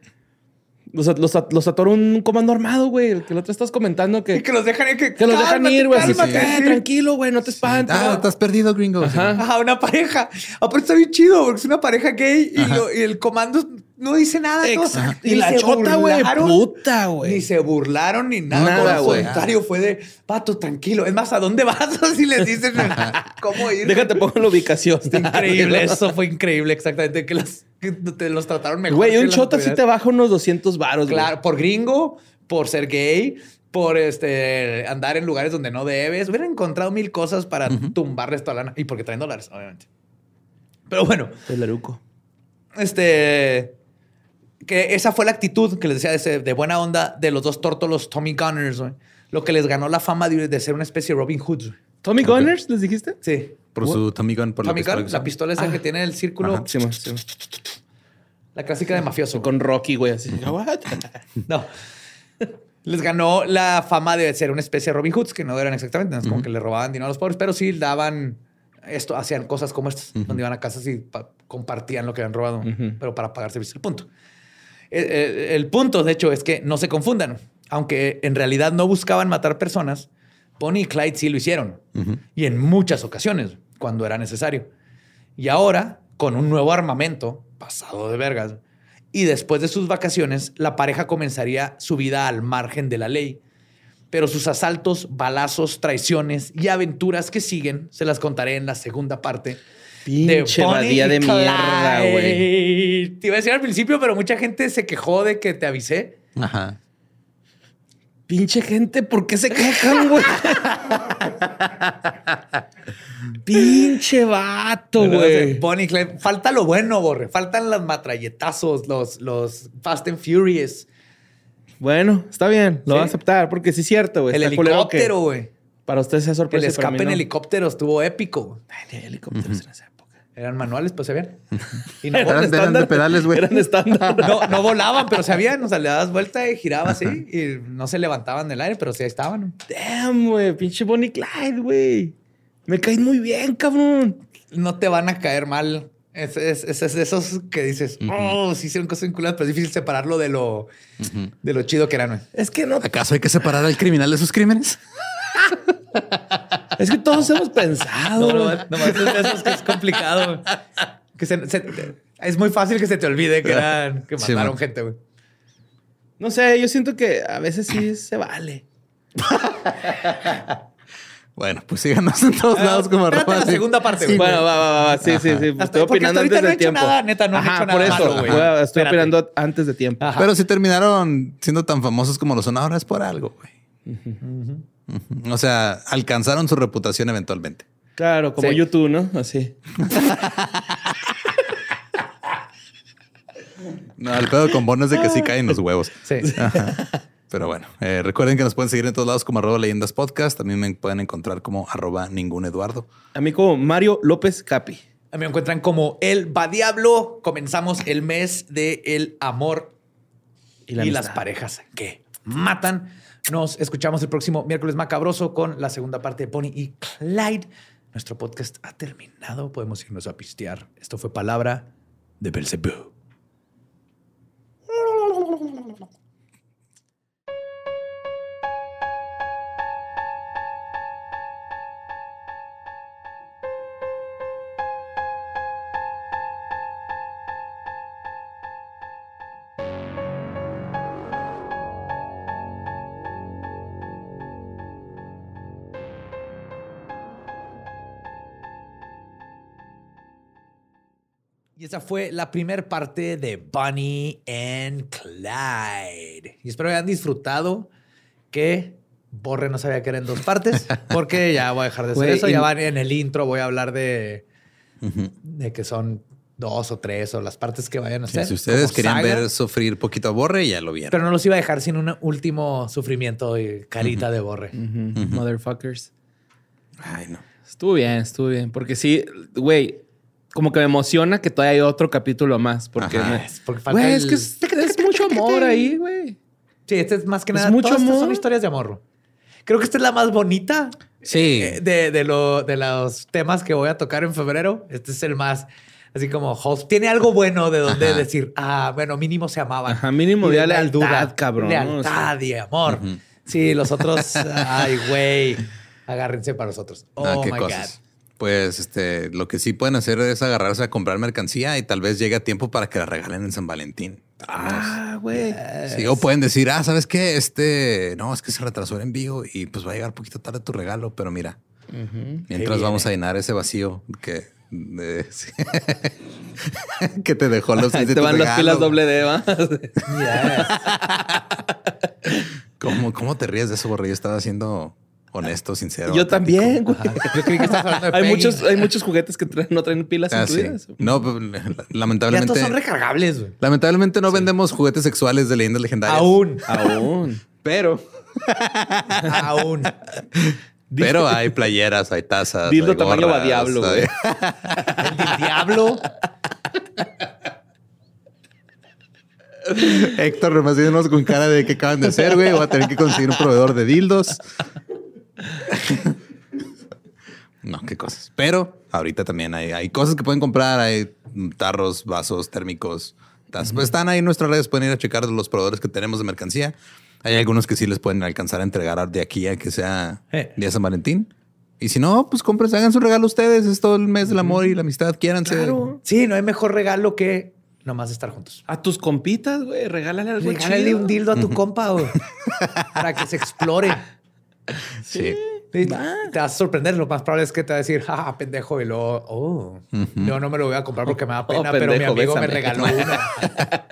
los, los, los atoró un comando armado, güey. El que el otro estás comentando que, Y que los dejan ir. Que, que los dejan ir, güey. "Eh, sí. Tranquilo, güey, no te espantes. Ah, te has perdido, gringo. Ajá. Ajá, una pareja. Aparte está bien chido porque es una pareja gay y, lo- y el comando no dice nada. ¿no? Exacto. Ni Y la se chota, güey, burlaron, puta, güey. Ni se burlaron ni nada. Al contrario, fue de, pato, tranquilo. Es más, ¿a dónde vas? Así les dicen cómo ir. Déjate pongo la ubicación. Está increíble. Eso fue increíble, exactamente. Que los, que te los trataron mejor. Güey, un chota sí te baja unos 200 varos, güey. Claro, por gringo, por ser gay, por este andar en lugares donde no debes. Hubieran encontrado mil cosas para tumbarles toda la lana. Y porque traen dólares, obviamente. Pero bueno, El laruco. este. Que esa fue la actitud que les decía de, ese- de buena onda de los dos tórtolos Tommy Gunners, güey. Lo que les ganó la fama de, de ser una especie de Robin Hood. güey. ¿Tommy Gunners les dijiste? Sí. Por su Tommy Gun, por Tommy la pistola. Que la pistola esa que tiene el círculo. Ajá, sí, man, sí, man. La clásica de mafioso. Con Rocky, güey, así. What? No. Les ganó la fama de ser una especie de Robin Hoods, que no eran exactamente, no es como que le robaban dinero a los pobres, pero sí daban esto, hacían cosas como estas, donde iban a casas y pa- compartían lo que habían robado, pero para pagar servicios. El punto. Eh, eh, el punto, de hecho, es que no se confundan. Aunque en realidad no buscaban matar personas, Bonnie y Clyde sí lo hicieron. Y en muchas ocasiones, cuando era necesario. Y ahora, con un nuevo armamento, pasado de vergas, y después de sus vacaciones, la pareja comenzaría su vida al margen de la ley. Pero sus asaltos, balazos, traiciones y aventuras que siguen, se las contaré en la segunda parte. Pinche badía y de mierda, güey. Te iba a decir al principio, pero mucha gente se quejó de que te avisé. Ajá. Pinche gente, ¿por qué se quejan, güey? Pinche vato, güey. Bonnie Clyde. Falta lo bueno, Borre. Faltan los matralletazos, los, los Fast and Furious. Bueno, está bien, lo Sí. voy a aceptar porque sí es cierto, güey. el Está helicóptero, güey. Para usted sea El sorpresa. escape para mí en no. helicóptero estuvo épico. Helicópteros en esa época. Eran manuales, pues se. Y no, Eran, eran de pedales, güey. Eran estándar. no, no volaban, pero se habían. O sea, le dabas vuelta y giraba así. Y no se levantaban del aire, pero sí ahí estaban. Damn, güey. Pinche Bonnie Clyde, güey. Me caen muy bien, cabrón. No te van a caer mal. Es, es, es- es de esos que dices, oh, sí hicieron cosas vinculadas, pero es difícil separarlo de lo, de lo chido que eran. güey. Es que no. ¿Acaso hay que separar al criminal de sus crímenes? Es que todos hemos pensado. No, no, güey. nomás es de esos que es complicado. güey. Que se- se- es muy fácil que se te olvide que eran, que Sí, mataron man. gente, güey. No sé, yo siento que a veces sí se vale. Bueno, pues síganos en todos lados como arroba la segunda parte, güey. bueno, va, va, va. Sí, sí, sí. Estoy opinando antes no he de hecho tiempo. nada, neta, no han Ajá, hecho por nada eso. malo, güey. Estoy Espérate. opinando antes de tiempo. Ajá. Pero si terminaron siendo tan famosos como lo son ahora es por algo, güey. O sea, alcanzaron su reputación eventualmente. Claro, como Sí. YouTube, ¿no? Así. No, el pedo con Bono es de que sí caen los huevos. Sí. Pero bueno, eh, recuerden que nos pueden seguir en todos lados como arroba leyendas podcast. También me pueden encontrar como arroba ningún Eduardo. A mí como Mario López Capi. A mí me encuentran como el va diablo. Comenzamos el mes de el amor Y y, la las parejas que matan. Nos escuchamos el próximo miércoles macabroso con la segunda parte de Pony y Clyde. Nuestro podcast ha terminado. Podemos irnos a pistear. Esto fue palabra de Belzebú. Y esa fue la primera parte de Bonnie and Clyde. Y espero que hayan disfrutado que Borre no sabía que eran dos partes, porque ya voy a dejar de hacer eso. Ya van en el intro, voy a hablar de, de que son dos o tres o las partes que vayan a Sí, hacer. si ustedes querían saga. ver sufrir poquito a Borre, ya lo vieron. Pero no los iba a dejar sin un último sufrimiento y carita de Borre. Motherfuckers. Ay, no. Estuvo bien, estuvo bien. Porque sí, güey, como que me emociona que todavía hay otro capítulo más. Porque, me- Es porque falta güey, el- es que es, es mucho amor ahí, güey. Sí, este es más que Es nada. mucho todas estas son amor. historias de amor. Creo que esta es la más bonita Sí. eh, de, de, lo, de los temas que voy a tocar en febrero. Este es el más, así como, host. tiene algo bueno de donde Ajá. decir, ah, bueno, mínimo se amaban. Ajá, mínimo de de lealtad, cabrón, ¿no? Lealtad y amor. Sí, los otros, ay, güey, agárrense para nosotros. Oh, Ah, qué my cosas. Pues este, lo que sí pueden hacer es agarrarse a comprar mercancía y tal vez llegue a tiempo para que la regalen en San Valentín. Ah, güey. Sí, o pueden decir, ah, ¿sabes qué? Este, no, es que se retrasó el envío y pues va a llegar un poquito tarde tu regalo, pero mira, mientras vamos a llenar ese vacío que, de- que te dejó los te van las pilas doble D, va. Yes. ¿Cómo, ¿Cómo te ríes de eso, Borre? Yo estaba siendo honesto, sincero. Yo auténtico. también, güey. Yo creí que estabas hablando de Hay Peggy. muchos, hay muchos juguetes que traen- no traen pilas Ah, sí. incluidas. No, pues, Ya lamentablemente. todos son recargables, güey. Lamentablemente no vendemos juguetes sexuales de leyendas legendarias. Aún, Aún. Pero. aún. Pero hay playeras, hay tazas. Dildo hay tamaño gorras, va diablo, güey. El diablo. Héctor, nomás con cara de que acaban de hacer, güey. Voy a tener que conseguir un proveedor de dildos. No, qué cosas. Pero ahorita también hay, hay cosas que pueden comprar. Hay tarros, vasos térmicos. tazas. Pues están ahí en nuestras redes. Pueden ir a checar los proveedores que tenemos de mercancía. Hay algunos que sí les pueden alcanzar a entregar de aquí a que sea Eh. día de San Valentín. Y si no, pues compren, hagan su regalo ustedes. Es todo el mes del amor y la amistad. Quiéranse. Claro. Sí, no hay mejor regalo que nomás estar juntos. A tus compitas, güey. Regálale algo Regálale chido. un dildo a tu compa, güey, para que se explore. Sí. Sí, Te vas a sorprender. Lo más probable es que te va a decir, ah, pendejo. Y luego, oh, yo no me lo voy a comprar porque me da pena, Oh, pero mi pendejo, amigo me bésame. regaló uno.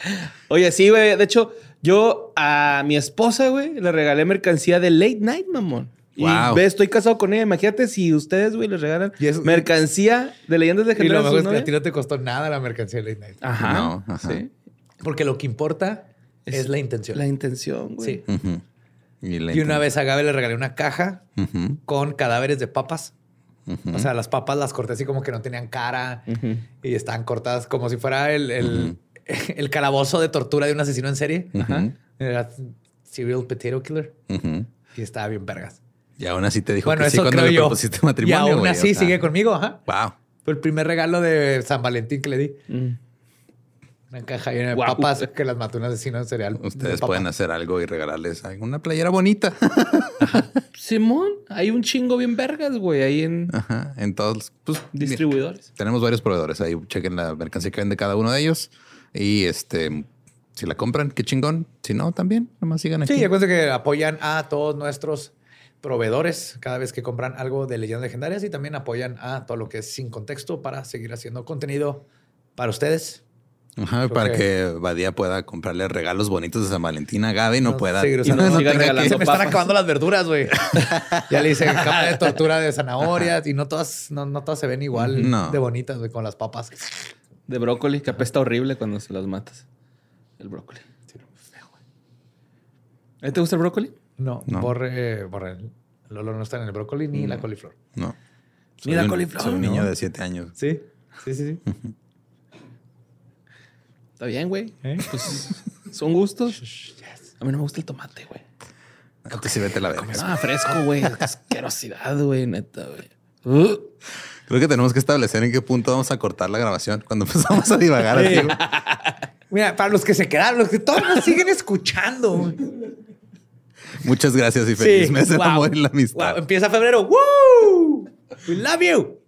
Oye, sí, güey. De hecho, yo a mi esposa, güey, le regalé mercancía de late night, mamón. Y Wow. ve, estoy casado con ella. Imagínate si ustedes, güey, les regalan Y eso- mercancía de leyendas Y lo legendarias. a mejor sus es que a ti no te costó nada la mercancía de Late Night. Ajá. No, ajá. Sí. Porque lo que importa es, Es la intención. La intención, güey. sí. Ujú. Y, una vez a Gabe le regalé una caja con cadáveres de papas. O sea, las papas las corté así como que no tenían cara y estaban cortadas como si fuera el, el, el calabozo de tortura de un asesino en serie. Era serial potato killer y estaba bien vergas. Y aún así te dijo Bueno, que sí eso cuando creo le yo. propusiste Y matrimonio. aún así o sea. sigue conmigo. Ajá. Wow. Fue el primer regalo de San Valentín que le di. Mm. Una caja llena de Guau. papas que las mató un asesino en serial. de Ustedes pueden hacer algo y regalarles alguna playera bonita. Simón, hay un chingo bien vergas, güey, ahí en Ajá. En todos, pues, mira, distribuidores. tenemos varios proveedores ahí. Chequen la mercancía que vende cada uno de ellos. Y este, si la compran, qué chingón. Si no, también, nomás sigan aquí. Sí, acuérdense que apoyan a todos nuestros proveedores cada vez que compran algo de leyendas legendarias y también apoyan a todo lo que es sin contexto para seguir haciendo contenido para ustedes. Ajá, para que- que Badía pueda comprarle regalos bonitos de San Valentín a Gaby y no, No, pueda. usando- no regalando Se me están acabando las verduras, güey. ya le hice cama de tortura de zanahorias y no todas, no, no todas se ven igual No. de bonitas, güey, con las papas. De brócoli, que apesta horrible cuando se las matas. El brócoli. ¿A ti te gusta el brócoli? No, No. borre, borre. El olor no está en el brócoli ni la coliflor. No. Ni la un- coliflor, Soy un ¿no? niño de siete años. Sí, sí, sí. sí. Está bien, güey. ¿Eh? Pues son gustos. A mí no me gusta el tomate, güey. Antes sí vete la verga. Ah, fresco, güey. Asquerosidad, güey, neta, güey. Uh. Creo que tenemos que establecer en qué punto vamos a cortar la grabación cuando empezamos a divagar así. güey. Mira, para los que se quedaron, los que todavía nos siguen escuchando. Muchas gracias y feliz mes del wow. amor y la amistad. Wow, Empieza febrero. ¡Woo! We love you.